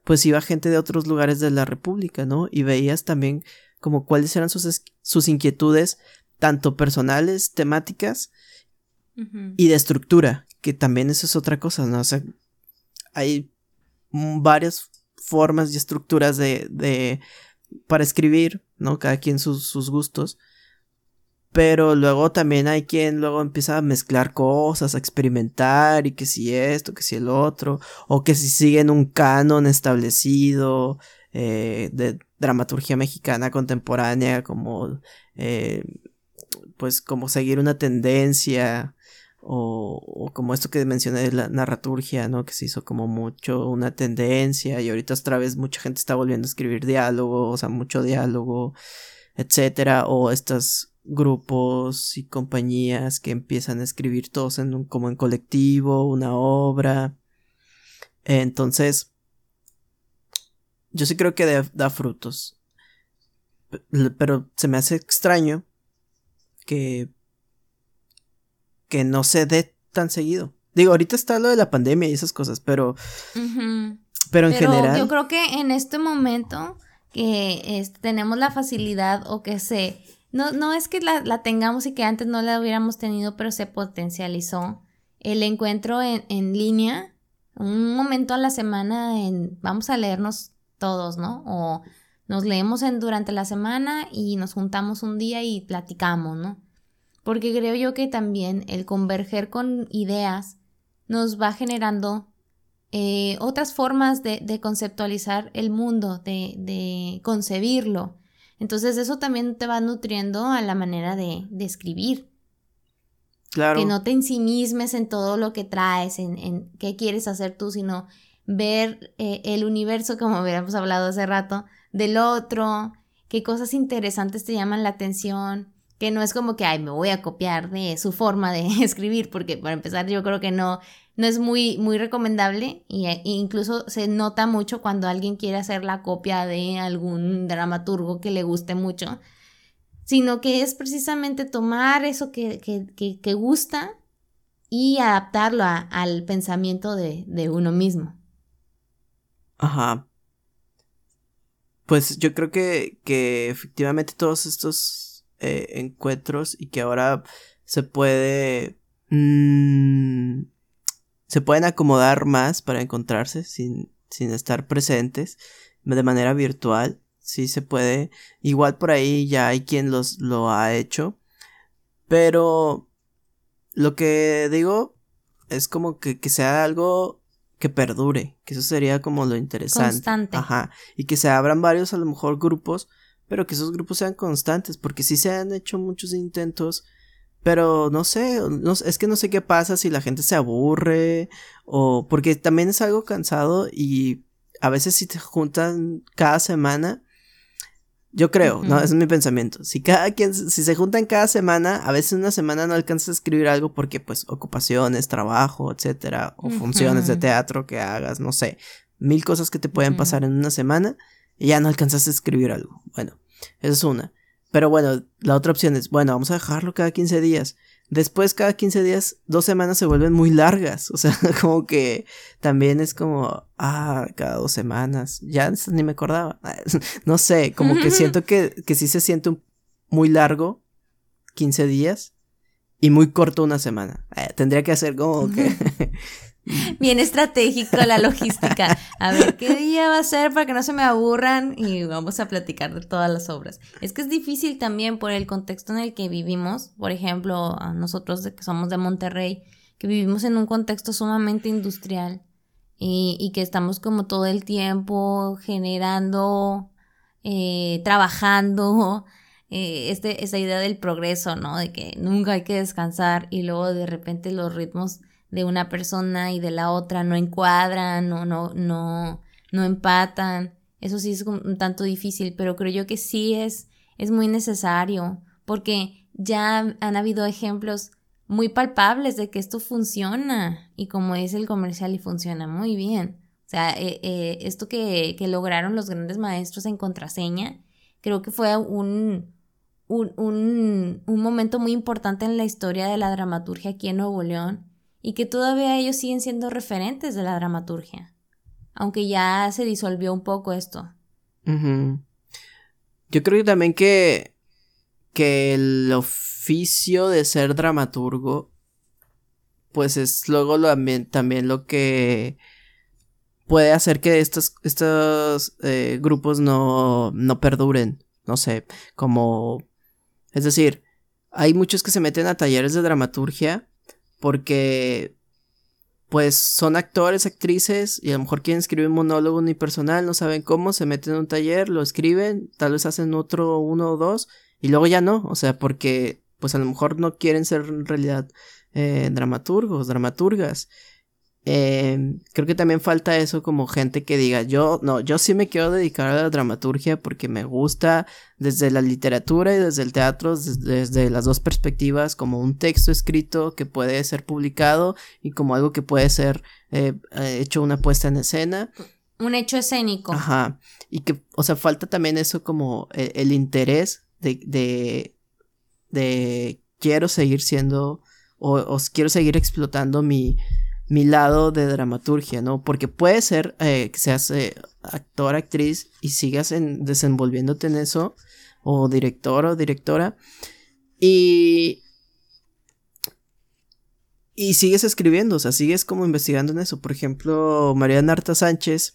pues iba gente de otros lugares de la República, ¿no? Y veías también como cuáles eran sus, sus inquietudes, tanto personales, temáticas y de estructura, que también eso es otra cosa, ¿no? O sea, hay varias formas y estructuras de, de para escribir, ¿no? Cada quien sus, sus gustos. Pero luego también hay quien luego empieza a mezclar cosas, a experimentar y que si esto, que si el otro, o que si siguen un canon establecido eh, de dramaturgia mexicana contemporánea, como eh, pues como seguir una tendencia o, como esto que mencioné la narraturgia, ¿no? Que se hizo como mucho una tendencia y ahorita otra vez mucha gente está volviendo a escribir diálogo, o sea, mucho diálogo, etcétera, o estos grupos y compañías que empiezan a escribir todos en un, como en colectivo, una obra. Entonces, yo sí creo que da frutos. Pero se me hace extraño que que no se dé tan seguido. Digo, ahorita está lo de la pandemia y esas cosas, pero. Pero en general. Yo creo que en este momento que tenemos la facilidad o que se. No, no es que la, tengamos y que antes no la hubiéramos tenido, pero se potencializó el encuentro en, en línea, un momento a la semana en vamos a leernos todos, ¿no? O nos leemos en, durante la semana y nos juntamos un día y platicamos, ¿no? Porque creo yo que también el converger con ideas nos va generando eh, otras formas de, conceptualizar el mundo, de, concebirlo. Entonces eso también te va nutriendo a la manera de, escribir. Claro. Que no te ensimismes en todo lo que traes, en, qué quieres hacer tú, sino ver eh, el universo, como habíamos hablado hace rato, del otro, qué cosas interesantes te llaman la atención, que no es como que, ay, me voy a copiar de su forma de escribir, porque para empezar yo creo que no, no es muy, muy recomendable y, e incluso se nota mucho cuando alguien quiere hacer la copia de algún dramaturgo que le guste mucho, sino que es precisamente tomar eso que, que, que, gusta y adaptarlo al pensamiento de, de uno mismo. Ajá. Pues yo creo que, que efectivamente todos estos eh, encuentros y que ahora se puede... Mm, se pueden acomodar más para encontrarse sin, sin estar presentes de manera virtual. Sí se puede. Igual por ahí ya hay quien los, lo ha hecho. Pero lo que digo es como que, que sea algo que perdure, que eso sería como lo interesante. Constante. Ajá. Y que se abran varios a lo mejor grupos pero que esos grupos sean constantes, porque sí se han hecho muchos intentos, pero no sé, no, es que no sé qué pasa si la gente se aburre, o porque también es algo cansado y a veces si te juntan cada semana, yo creo, no, ese es mi pensamiento. Si cada quien, si se juntan cada semana, a veces una semana no alcanzas a escribir algo porque pues ocupaciones, trabajo, etcétera, o funciones de teatro que hagas, no sé, mil cosas que te pueden pasar en una semana ya no alcanzaste a escribir algo. Bueno, esa es una. Pero bueno, la otra opción es, bueno, vamos a dejarlo cada 15 días. Después, cada 15 días, dos semanas se vuelven muy largas. O sea, como que también es como, ah, cada dos semanas. Ya ni me acordaba. No sé, como que siento que, que sí se siente muy largo, 15 días, y muy corto una semana. Eh, tendría que hacer como que Bien estratégico la logística. A ver, ¿qué día va a ser para que no se me aburran? Y vamos a platicar de todas las obras. Es que es difícil también por el contexto en el que vivimos. Por ejemplo, nosotros que somos de Monterrey, que vivimos en un contexto sumamente industrial y, que estamos como todo el tiempo generando, eh, trabajando. Eh, este, esa idea del progreso, ¿no? De que nunca hay que descansar y luego de repente los ritmos de una persona y de la otra no encuadran, no, no, no, no empatan. Eso sí es un tanto difícil, pero creo yo que sí es, es muy necesario, porque ya han habido ejemplos muy palpables de que esto funciona y como es el comercial y funciona muy bien. O sea, eh, eh, esto que, que, lograron los grandes maestros en contraseña, creo que fue un, un, un, un momento muy importante en la historia de la dramaturgia aquí en Nuevo León y que todavía ellos siguen siendo referentes de la dramaturgia, aunque ya se disolvió un poco esto. Yo creo también que, que el oficio de ser dramaturgo, pues es luego lo, también lo que puede hacer que estos, estos eh, grupos no, no perduren. No sé, como... Es decir, hay muchos que se meten a talleres de dramaturgia porque pues son actores, actrices y a lo mejor quieren escribir un monólogo unipersonal, no saben cómo, se meten en un taller, lo escriben, tal vez hacen otro uno o dos y luego ya no, o sea, porque pues a lo mejor no quieren ser en realidad eh, dramaturgos, dramaturgas. Em, creo que también falta eso como gente que diga, yo no, yo sí me quiero dedicar a la dramaturgia porque me gusta desde la literatura y desde el teatro, desde, las dos perspectivas, como un texto escrito que puede ser publicado y como algo que puede ser eh, eh, hecho una puesta en escena. Un hecho escénico. Ajá. Y que, o sea, falta también eso como el, el interés de, de, de quiero seguir siendo o, o quiero seguir explotando mi mi lado de dramaturgia, ¿no? Porque puede ser eh, que seas eh, actor, actriz y sigas en, desenvolviéndote en eso, o director o directora, y, y sigues escribiendo, o sea, sigues como investigando en eso. Por ejemplo, María Narta Sánchez,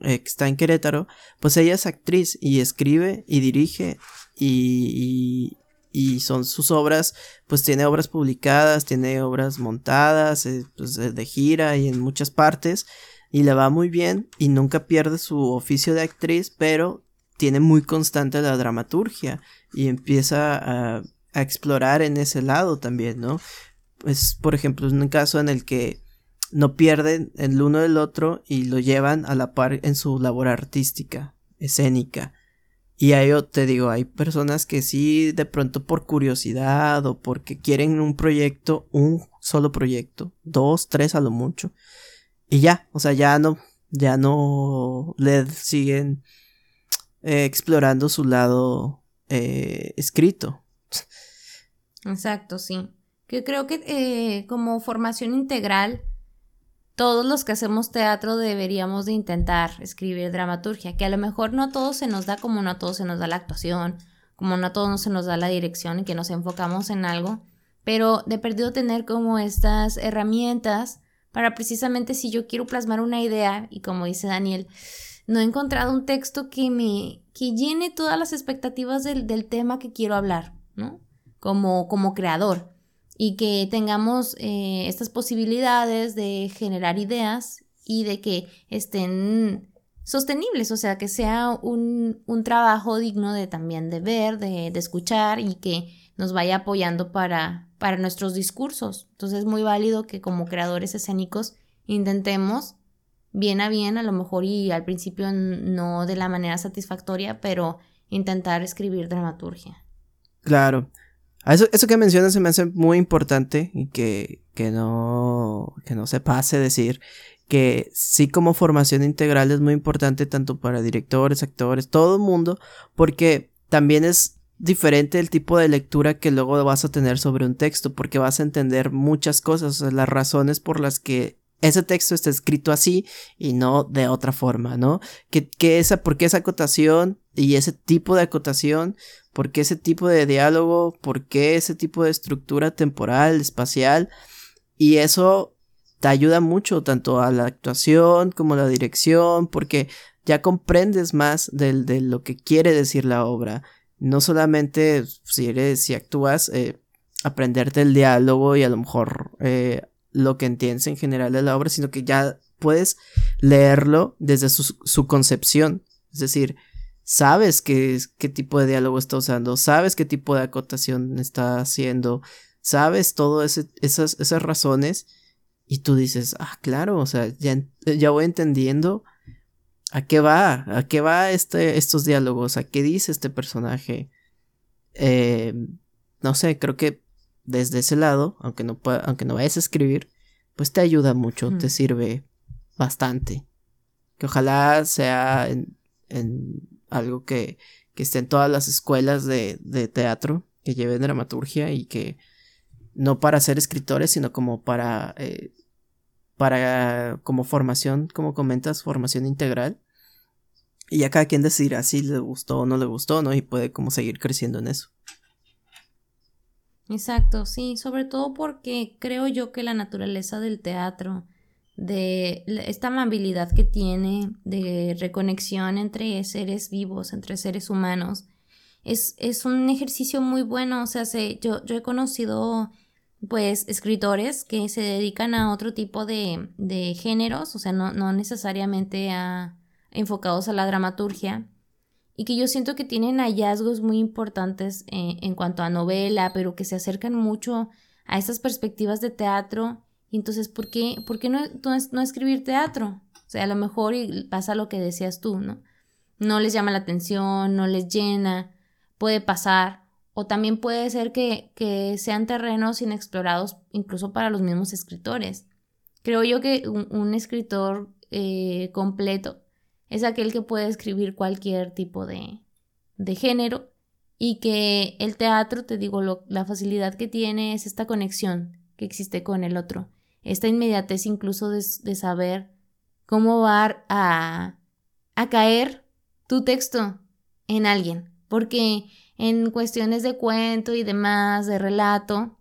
eh, que está en Querétaro, pues ella es actriz y escribe y dirige y, y son sus obras, pues tiene obras publicadas, tiene obras montadas, eh, pues, de gira y en muchas partes, y le va muy bien y nunca pierde su oficio de actriz, pero tiene muy constante la dramaturgia y empieza a, a explorar en ese lado también, ¿no? Es, por ejemplo, un caso en el que no pierden el uno del otro y lo llevan a la par en su labor artística, escénica. Y ahí te digo, hay personas que sí, de pronto por curiosidad o porque quieren un proyecto, un solo proyecto, dos, tres a lo mucho. Y ya, o sea, ya no, ya no le siguen eh, explorando su lado eh, escrito. Exacto, sí. Que creo que eh, como formación integral todos los que hacemos teatro deberíamos de intentar escribir dramaturgia, que a lo mejor no a todos se nos da como no a todos se nos da la actuación, como no a todos se nos da la dirección y que nos enfocamos en algo, pero de perdido tener como estas herramientas para precisamente si yo quiero plasmar una idea y como dice Daniel, no he encontrado un texto que me que llene todas las expectativas del, del tema que quiero hablar, ¿no? Como, como creador y que tengamos eh, estas posibilidades de generar ideas y de que estén sostenibles, o sea, que sea un, un trabajo digno de también de ver, de, de, escuchar y que nos vaya apoyando para, para nuestros discursos. Entonces es muy válido que como creadores escénicos intentemos bien a bien, a lo mejor y al principio no de la manera satisfactoria, pero intentar escribir dramaturgia. Claro. Eso, eso que mencionas se me hace muy importante y que, que, no, que no se pase decir que sí como formación integral es muy importante tanto para directores, actores, todo el mundo, porque también es diferente el tipo de lectura que luego vas a tener sobre un texto, porque vas a entender muchas cosas, las razones por las que ese texto está escrito así y no de otra forma, ¿no? Que, que esa, ¿Por qué esa acotación y ese tipo de acotación ¿Por qué ese tipo de diálogo? ¿Por qué ese tipo de estructura temporal, espacial? Y eso te ayuda mucho tanto a la actuación como a la dirección, porque ya comprendes más de, lo que quiere decir la obra. No solamente si eres, si actúas, eh, aprenderte el diálogo y a lo mejor eh, lo que entiendes en general de la obra, sino que ya puedes leerlo desde su, su concepción. Es decir, sabes qué, qué tipo de diálogo está usando, sabes qué tipo de acotación está haciendo, sabes todas esas, esas razones y tú dices, ah, claro, o sea, ya, ya voy entendiendo a qué va, a qué va este, estos diálogos, a qué dice este personaje. Eh, no sé, creo que desde ese lado, aunque no, aunque no vayas a escribir, pues te ayuda mucho, te sirve bastante. Que ojalá sea en, algo que, que esté en todas las escuelas de, de teatro, que lleven dramaturgia y que, no para ser escritores, sino como para, eh, para como formación, como comentas, formación integral. Y ya cada quien decidirá si le gustó o no le gustó, ¿no? Y puede como seguir creciendo en eso. Exacto, sí, sobre todo porque creo yo que la naturaleza del teatro, de esta amabilidad que tiene, de reconexión entre seres vivos, entre seres humanos, es, es un ejercicio muy bueno. O sea, yo, yo he conocido pues escritores que se dedican a otro tipo de, de géneros, o sea, no, no necesariamente a, enfocados a la dramaturgia, y que yo siento que tienen hallazgos muy importantes eh, en cuanto a novela, pero que se acercan mucho a estas perspectivas de teatro. Y entonces, ¿por qué, por qué no, no escribir teatro? O sea, a lo mejor pasa lo que decías tú, ¿no? No les llama la atención, no les llena, puede pasar. O también puede ser que, que sean terrenos inexplorados incluso para los mismos escritores. Creo yo que un, escritor eh, completo es aquel que puede escribir cualquier tipo de, de género y que el teatro, te digo, la facilidad que tiene es esta conexión que existe con el otro, esta inmediatez incluso de, de saber cómo va a, a caer tu texto en alguien, porque en cuestiones de cuento y demás, de relato,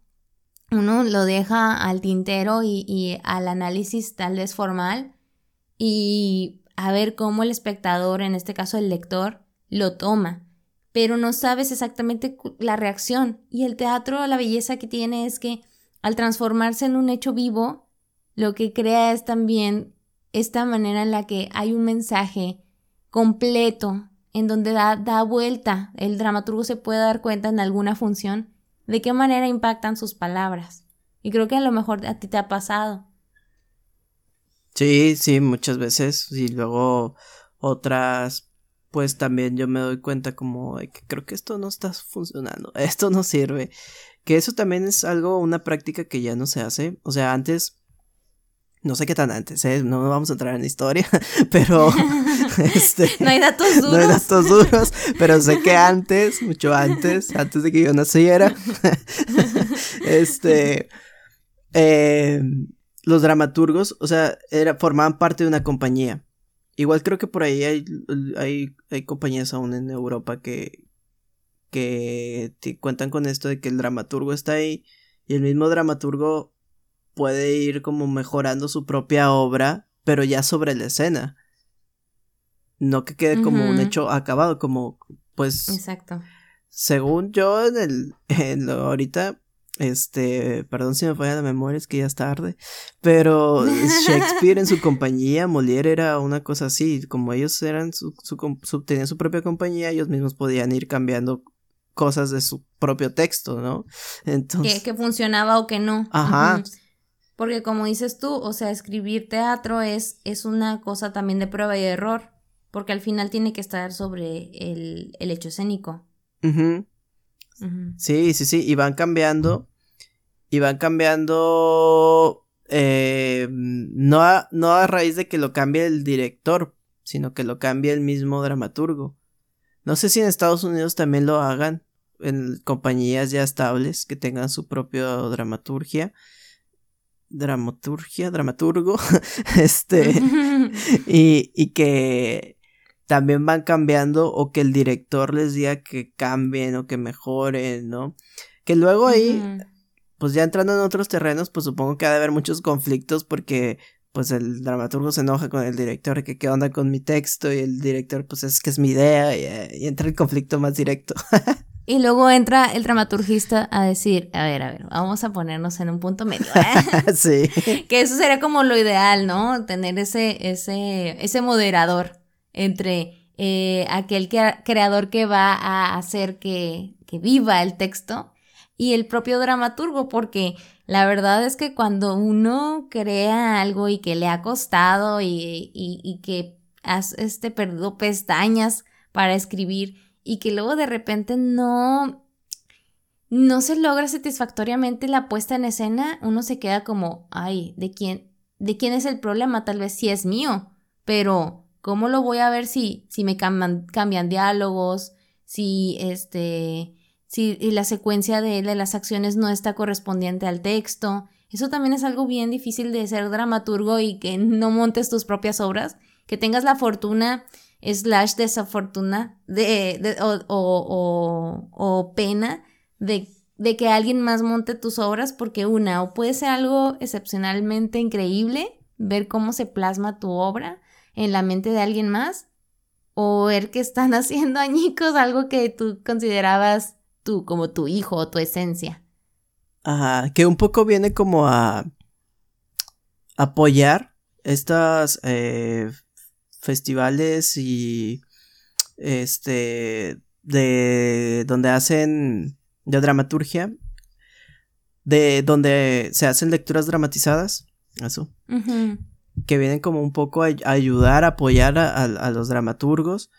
uno lo deja al tintero y, y al análisis tal vez formal y a ver cómo el espectador, en este caso el lector, lo toma, pero no sabes exactamente la reacción. Y el teatro, la belleza que tiene es que al transformarse en un hecho vivo, lo que crea es también esta manera en la que hay un mensaje completo, en donde da, da vuelta, el dramaturgo se puede dar cuenta en alguna función de qué manera impactan sus palabras. Y creo que a lo mejor a ti te ha pasado. Sí, sí, muchas veces. Y luego otras, pues también yo me doy cuenta como de que creo que esto no está funcionando, esto no sirve. Que eso también es algo, una práctica que ya no se hace. O sea, antes, no sé qué tan antes, ¿eh? no vamos a entrar en la historia, pero... este, no hay datos duros. No hay datos duros, pero sé que antes, mucho antes, antes de que yo naciera, este... Eh, los dramaturgos, o sea, era, formaban parte de una compañía. Igual creo que por ahí hay, hay, hay compañías aún en Europa que, que cuentan con esto de que el dramaturgo está ahí y el mismo dramaturgo puede ir como mejorando su propia obra, pero ya sobre la escena. No que quede como un hecho acabado, como pues... Exacto. Según yo en el, en lo, ahorita este, perdón si me falla la memoria, es que ya es tarde. Pero Shakespeare en su compañía, Molière era una cosa así. Como ellos eran su, su, tenían su propia compañía, ellos mismos podían ir cambiando cosas de su propio texto, ¿no? Entonces. Que, funcionaba o que no. Ajá. Porque como dices tú, o sea, escribir teatro es, es una cosa también de prueba y error. Porque al final tiene que estar sobre el, el hecho escénico. Sí, sí, sí, y van cambiando. Y van cambiando. Eh, no, a, no a raíz de que lo cambie el director, sino que lo cambie el mismo dramaturgo. No sé si en Estados Unidos también lo hagan, en compañías ya estables que tengan su propia dramaturgia. Dramaturgia, dramaturgo. este. y, y que también van cambiando o que el director les diga que cambien o que mejoren, ¿no? Que luego ahí, pues ya entrando en otros terrenos, pues supongo que ha de haber muchos conflictos porque pues el dramaturgo se enoja con el director que qué onda con mi texto y el director pues es que es mi idea y, entra el conflicto más directo. y luego entra el dramaturgista a decir, a ver, a ver, vamos a ponernos en un punto medio. ¿eh? sí. que eso sería como lo ideal, ¿no? Tener ese, ese, ese moderador entre eh, aquel creador que va a hacer que, que viva el texto y el propio dramaturgo, porque la verdad es que cuando uno crea algo y que le ha costado y, y, que has este, perdido pestañas para escribir y que luego de repente no, no se logra satisfactoriamente la puesta en escena, uno se queda como, ay, ¿de quién, de quién es el problema? Tal vez sí es mío, pero ¿Cómo lo voy a ver si, si me cambian, diálogos, si este, si la secuencia de, de las acciones no está correspondiente al texto. Eso también es algo bien difícil de ser dramaturgo y que no montes tus propias obras, que tengas la fortuna slash desafortuna de, o, o, pena de, de, que alguien más monte tus obras porque una, o puede ser algo excepcionalmente increíble, ver cómo se plasma tu obra en la mente de alguien más, o ver que están haciendo añicos algo que tú considerabas tú como tu hijo o tu esencia. Ajá, que un poco viene como a apoyar estas eh, festivales y este de donde hacen de dramaturgia de donde se hacen lecturas dramatizadas eso que vienen como un poco a, ayudar a apoyar a, los dramaturgos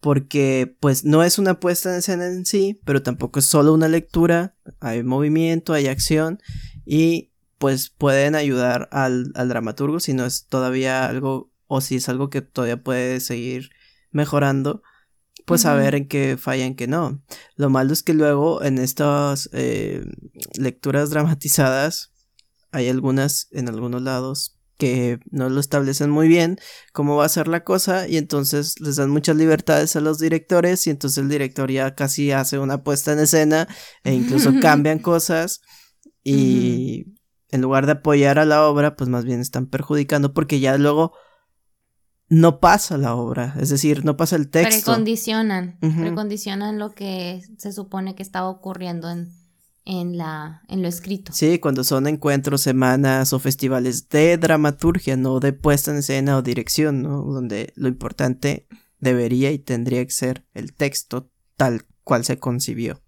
porque pues no es una puesta en escena en sí pero tampoco es solo una lectura hay movimiento hay acción y pues pueden ayudar al, al dramaturgo si no es todavía algo o si es algo que todavía puede seguir mejorando, pues a ver en qué falla, en qué no. Lo malo es que luego en estas eh, lecturas dramatizadas hay algunas en algunos lados que no lo establecen muy bien cómo va a ser la cosa y entonces les dan muchas libertades a los directores y entonces el director ya casi hace una puesta en escena e incluso cambian cosas y en lugar de apoyar a la obra pues más bien están perjudicando porque ya luego no pasa la obra, es decir, no pasa el texto. Precondicionan, precondicionan lo que se supone que estaba ocurriendo en, en, la, en lo escrito. Sí, cuando son encuentros, semanas o festivales de dramaturgia, no de puesta en escena o dirección, ¿no? Donde lo importante debería y tendría que ser el texto tal cual se concibió.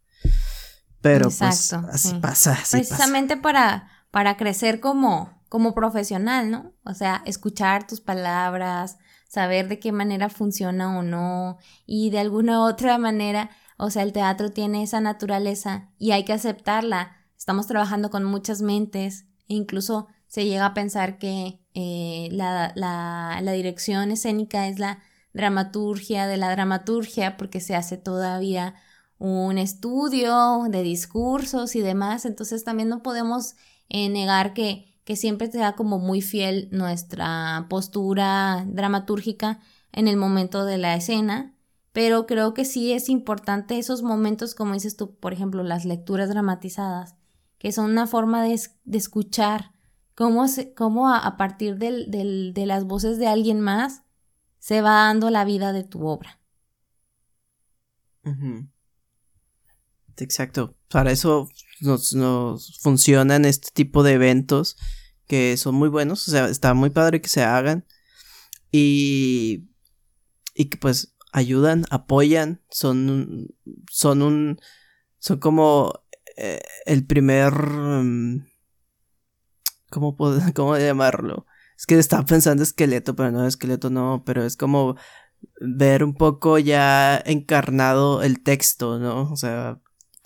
Pero pues así pasa. Precisamente para para crecer como como profesional, ¿no? O sea, escuchar tus palabras, saber de qué manera funciona o no y de alguna otra manera, o sea, el teatro tiene esa naturaleza y hay que aceptarla. Estamos trabajando con muchas mentes e incluso se llega a pensar que eh, la, la, dirección escénica es la dramaturgia de la dramaturgia porque se hace todavía un estudio de discursos y demás, entonces también no podemos eh, negar que que siempre sea como muy fiel nuestra postura dramatúrgica en el momento de la escena, pero creo que sí es importante esos momentos, como dices tú, por ejemplo, las lecturas dramatizadas, que son una forma de, escuchar cómo, cómo a, partir de las voces de alguien más se va dando la vida de tu obra. Exacto. Para eso nos, nos funcionan este tipo de eventos que son muy buenos. O sea, está muy padre que se hagan. Y. Y que pues ayudan, apoyan. Son. Son un. Son como. Eh, el primer. Mm, ¿cómo, puedo, ¿Cómo llamarlo? Es que estaba pensando esqueleto, pero no, esqueleto no, pero es como ver un poco ya encarnado el texto, ¿no? O sea,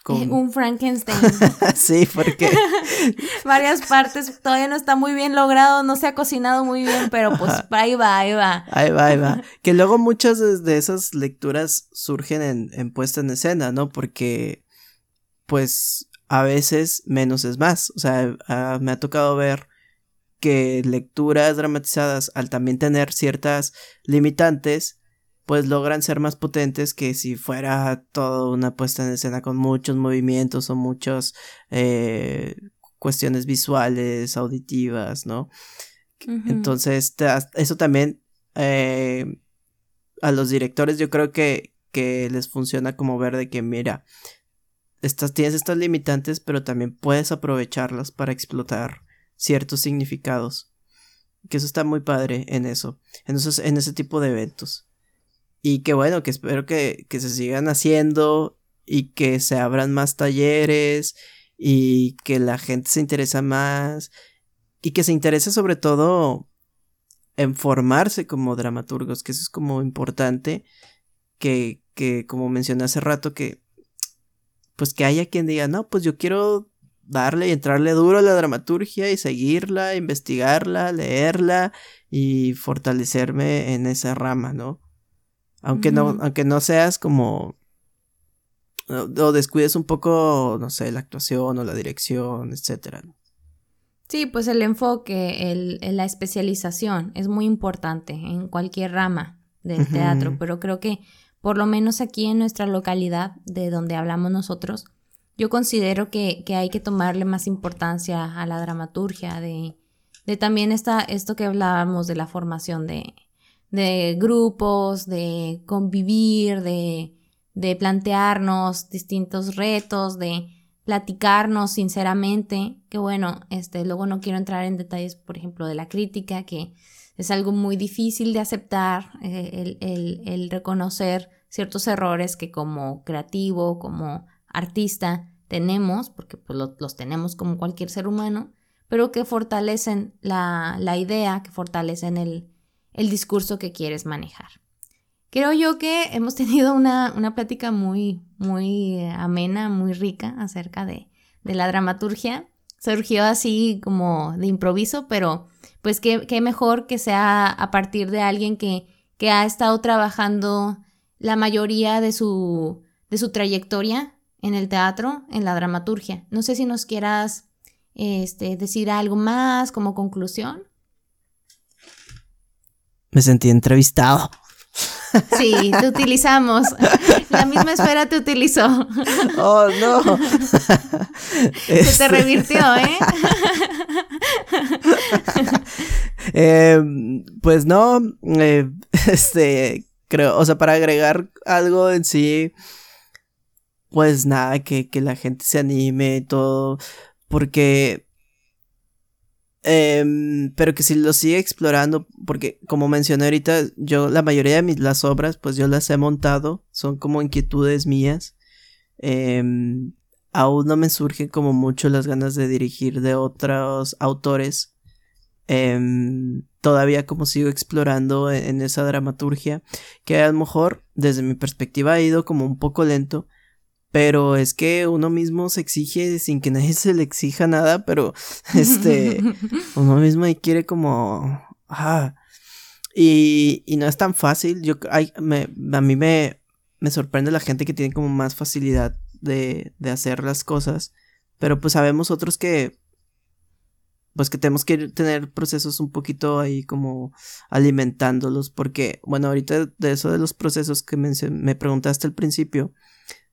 un Frankenstein. sí, porque... Varias partes, todavía no está muy bien logrado, no se ha cocinado muy bien, pero pues ahí va, ahí va. Ahí va, ahí va. Que luego muchas de esas lecturas surgen en, en puesta en escena, ¿no? Porque, pues, a veces menos es más. O sea, me ha tocado ver que lecturas dramatizadas, al también tener ciertas limitantes, pues logran ser más potentes que si fuera toda una puesta en escena con muchos movimientos o muchas eh, cuestiones visuales, auditivas, ¿no? Entonces, eso también eh, a los directores yo creo que, que les funciona como ver de que, mira, estas, tienes estas limitantes, pero también puedes aprovecharlas para explotar ciertos significados. Que eso está muy padre en eso, en, esos, en ese tipo de eventos. Y que bueno, que espero que, que se sigan haciendo y que se abran más talleres y que la gente se interese más y que se interese sobre todo en formarse como dramaturgos, que eso es como importante, que, que como mencioné hace rato, que pues que haya quien diga, no, pues yo quiero darle y entrarle duro a la dramaturgia y seguirla, investigarla, leerla y fortalecerme en esa rama, ¿no? Aunque, no, aunque no seas como o descuides un poco, no sé, la actuación o la dirección, etcétera. Sí, pues el enfoque, el, la especialización es muy importante en cualquier rama del teatro, pero creo que por lo menos aquí en nuestra localidad, de donde hablamos nosotros, yo considero que, que hay que tomarle más importancia a la dramaturgia, de, de también esta, esto que hablábamos de la formación de, de grupos, de convivir, de, de plantearnos distintos retos, de platicarnos sinceramente, que bueno, este, luego no quiero entrar en detalles, por ejemplo, de la crítica, que es algo muy difícil de aceptar, eh, el, reconocer ciertos errores que como creativo, como artista tenemos, porque pues, los tenemos como cualquier ser humano, pero que fortalecen la, la idea, que fortalecen el, el discurso que quieres manejar. Creo yo que hemos tenido una, una plática muy, muy amena, muy rica acerca de, de, la dramaturgia. Surgió así como de improviso, pero pues qué, qué mejor que sea a partir de alguien que, que, ha estado trabajando la mayoría de su, de su trayectoria en el teatro, en la dramaturgia. No sé si nos quieras este, decir algo más como conclusión. Me sentí entrevistado. Sí, te utilizamos. La misma esfera te utilizó. Oh, no. Se te revirtió, ¿eh? Em, pues no, eh, este, creo, o sea, para agregar algo en sí, pues nada, que, que la gente se anime y todo, porque Em, pero que si lo sigue explorando, porque como mencioné ahorita, yo la mayoría de mis, las obras, pues yo las he montado, son como inquietudes mías. Em, aún no me surgen como mucho las ganas de dirigir de otros autores. Em, todavía como sigo explorando en, en, esa dramaturgia, que a lo mejor desde mi perspectiva ha ido como un poco lento, pero es que uno mismo se exige sin que nadie se le exija nada, pero este, uno mismo ahí quiere como, ah, y, y no es tan fácil, yo, hay, me, a mí me, me sorprende la gente que tiene como más facilidad de, de hacer las cosas, pero pues sabemos otros que, pues que tenemos que tener procesos un poquito ahí como alimentándolos, porque, bueno, ahorita de eso de los procesos que me, me preguntaste al principio,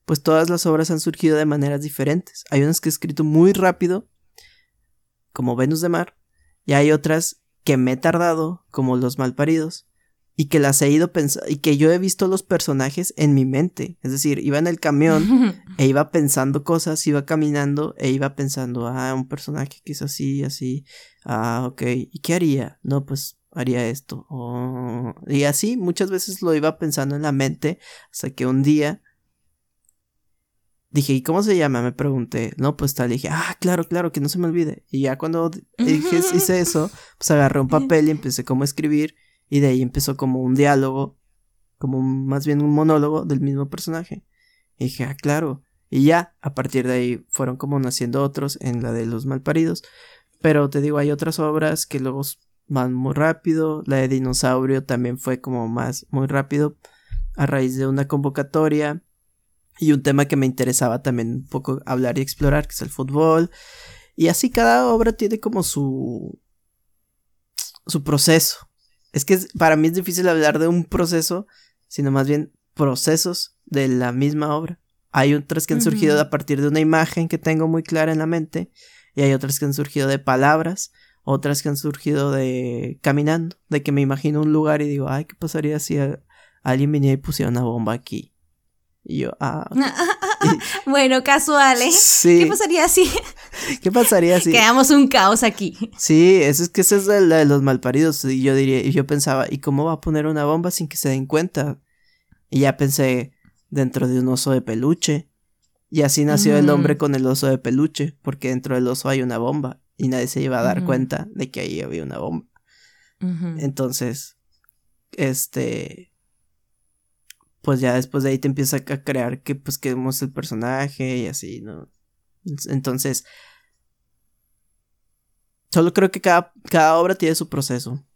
pues todas las obras han surgido de maneras diferentes. Hay unas que he escrito muy rápido, como Venus de Mar, y hay otras que me he tardado, como Los Malparidos, y que las he ido pensando, y que yo he visto los personajes en mi mente. Es decir, iba en el camión e iba pensando cosas, iba caminando e iba pensando, ah, un personaje que es así, así, ah, ok, ¿y qué haría? No, pues haría esto. Y así muchas veces lo iba pensando en la mente, hasta que un día Dije, ¿y cómo se llama? Me pregunté. No, pues tal. Dije, ah, claro, claro, que no se me olvide. Y ya cuando dije, hice eso, pues agarré un papel y empecé como a escribir. Y de ahí empezó como un diálogo, como más bien un monólogo del mismo personaje. Y dije, ah, claro. Y ya, a partir de ahí fueron como naciendo otros en la de los malparidos. Pero te digo, hay otras obras que luego van muy rápido. La de Dinosaurio también fue como más, muy rápido. A raíz de una convocatoria y un tema que me interesaba también un poco hablar y explorar, que es el fútbol. Y así cada obra tiene como su. su proceso. Es que para mí es difícil hablar de un proceso, sino más bien procesos de la misma obra. Hay otras que han surgido a partir de una imagen que tengo muy clara en la mente, y hay otras que han surgido de palabras, otras que han surgido de caminando, de que me imagino un lugar y digo, ay, ¿qué pasaría si alguien viniera y pusiera una bomba aquí? Y yo, ah. bueno, casual, ¿eh? Sí. ¿Qué pasaría si? ¿Qué pasaría si? Creamos un caos aquí. Sí, eso es que esa es la de los malparidos. Y yo diría, y yo pensaba, ¿y cómo va a poner una bomba sin que se den cuenta? Y ya pensé, dentro de un oso de peluche. Y así nació el hombre con el oso de peluche, porque dentro del oso hay una bomba. Y nadie se iba a dar cuenta de que ahí había una bomba. Entonces, este pues ya después de ahí te empieza a crear que pues queremos el personaje y así, ¿no? Entonces, solo creo que cada, cada obra tiene su proceso.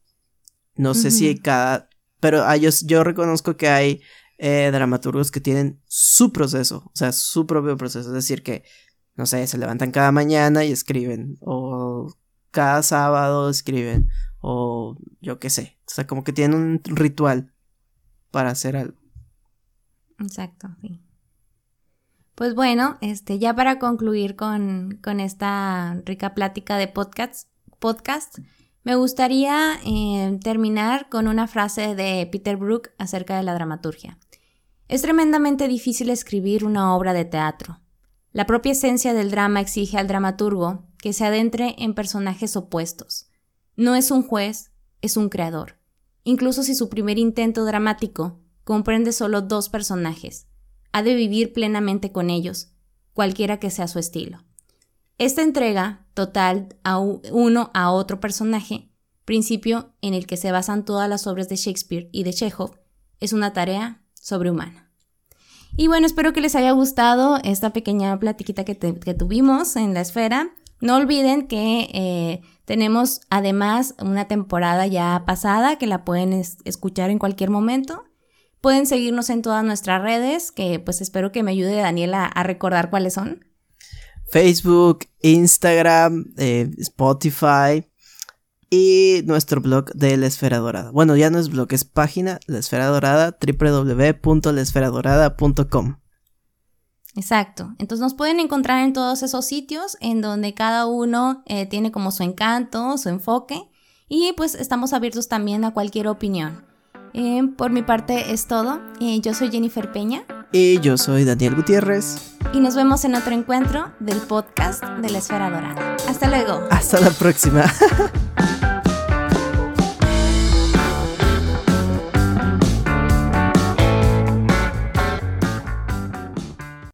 No sé si cada, pero yo, yo reconozco que hay eh, dramaturgos que tienen su proceso, o sea, su propio proceso. Es decir, que, no sé, se levantan cada mañana y escriben, o cada sábado escriben, o yo qué sé. O sea, como que tienen un ritual para hacer algo. Exacto, sí. Pues bueno, este, ya para concluir con, con esta rica plática de podcast, podcast me gustaría eh, terminar con una frase de Peter Brook acerca de la dramaturgia. Es tremendamente difícil escribir una obra de teatro. La propia esencia del drama exige al dramaturgo que se adentre en personajes opuestos. No es un juez, es un creador. Incluso si su primer intento dramático comprende solo dos personajes, ha de vivir plenamente con ellos, cualquiera que sea su estilo. Esta entrega total a uno a otro personaje, principio en el que se basan todas las obras de Shakespeare y de Chekhov, es una tarea sobrehumana. Y bueno, espero que les haya gustado esta pequeña platiquita que, tuvimos en la esfera. No olviden que eh, tenemos además una temporada ya pasada que la pueden escuchar en cualquier momento. Pueden seguirnos en todas nuestras redes, que pues espero que me ayude Daniela a recordar cuáles son. Facebook, Instagram, eh, Spotify y nuestro blog de La Esfera Dorada. Bueno, ya no es blog, es página La Esfera Dorada, www.laesferadorada.com. Exacto. Entonces nos pueden encontrar en todos esos sitios en donde cada uno eh, tiene como su encanto, su enfoque y pues estamos abiertos también a cualquier opinión. Eh, por mi parte es todo. Eh, yo soy Jennifer Peña. Y yo soy Daniel Gutiérrez. Y nos vemos en otro encuentro del podcast de la Esfera Dorada. Hasta luego. Hasta la próxima.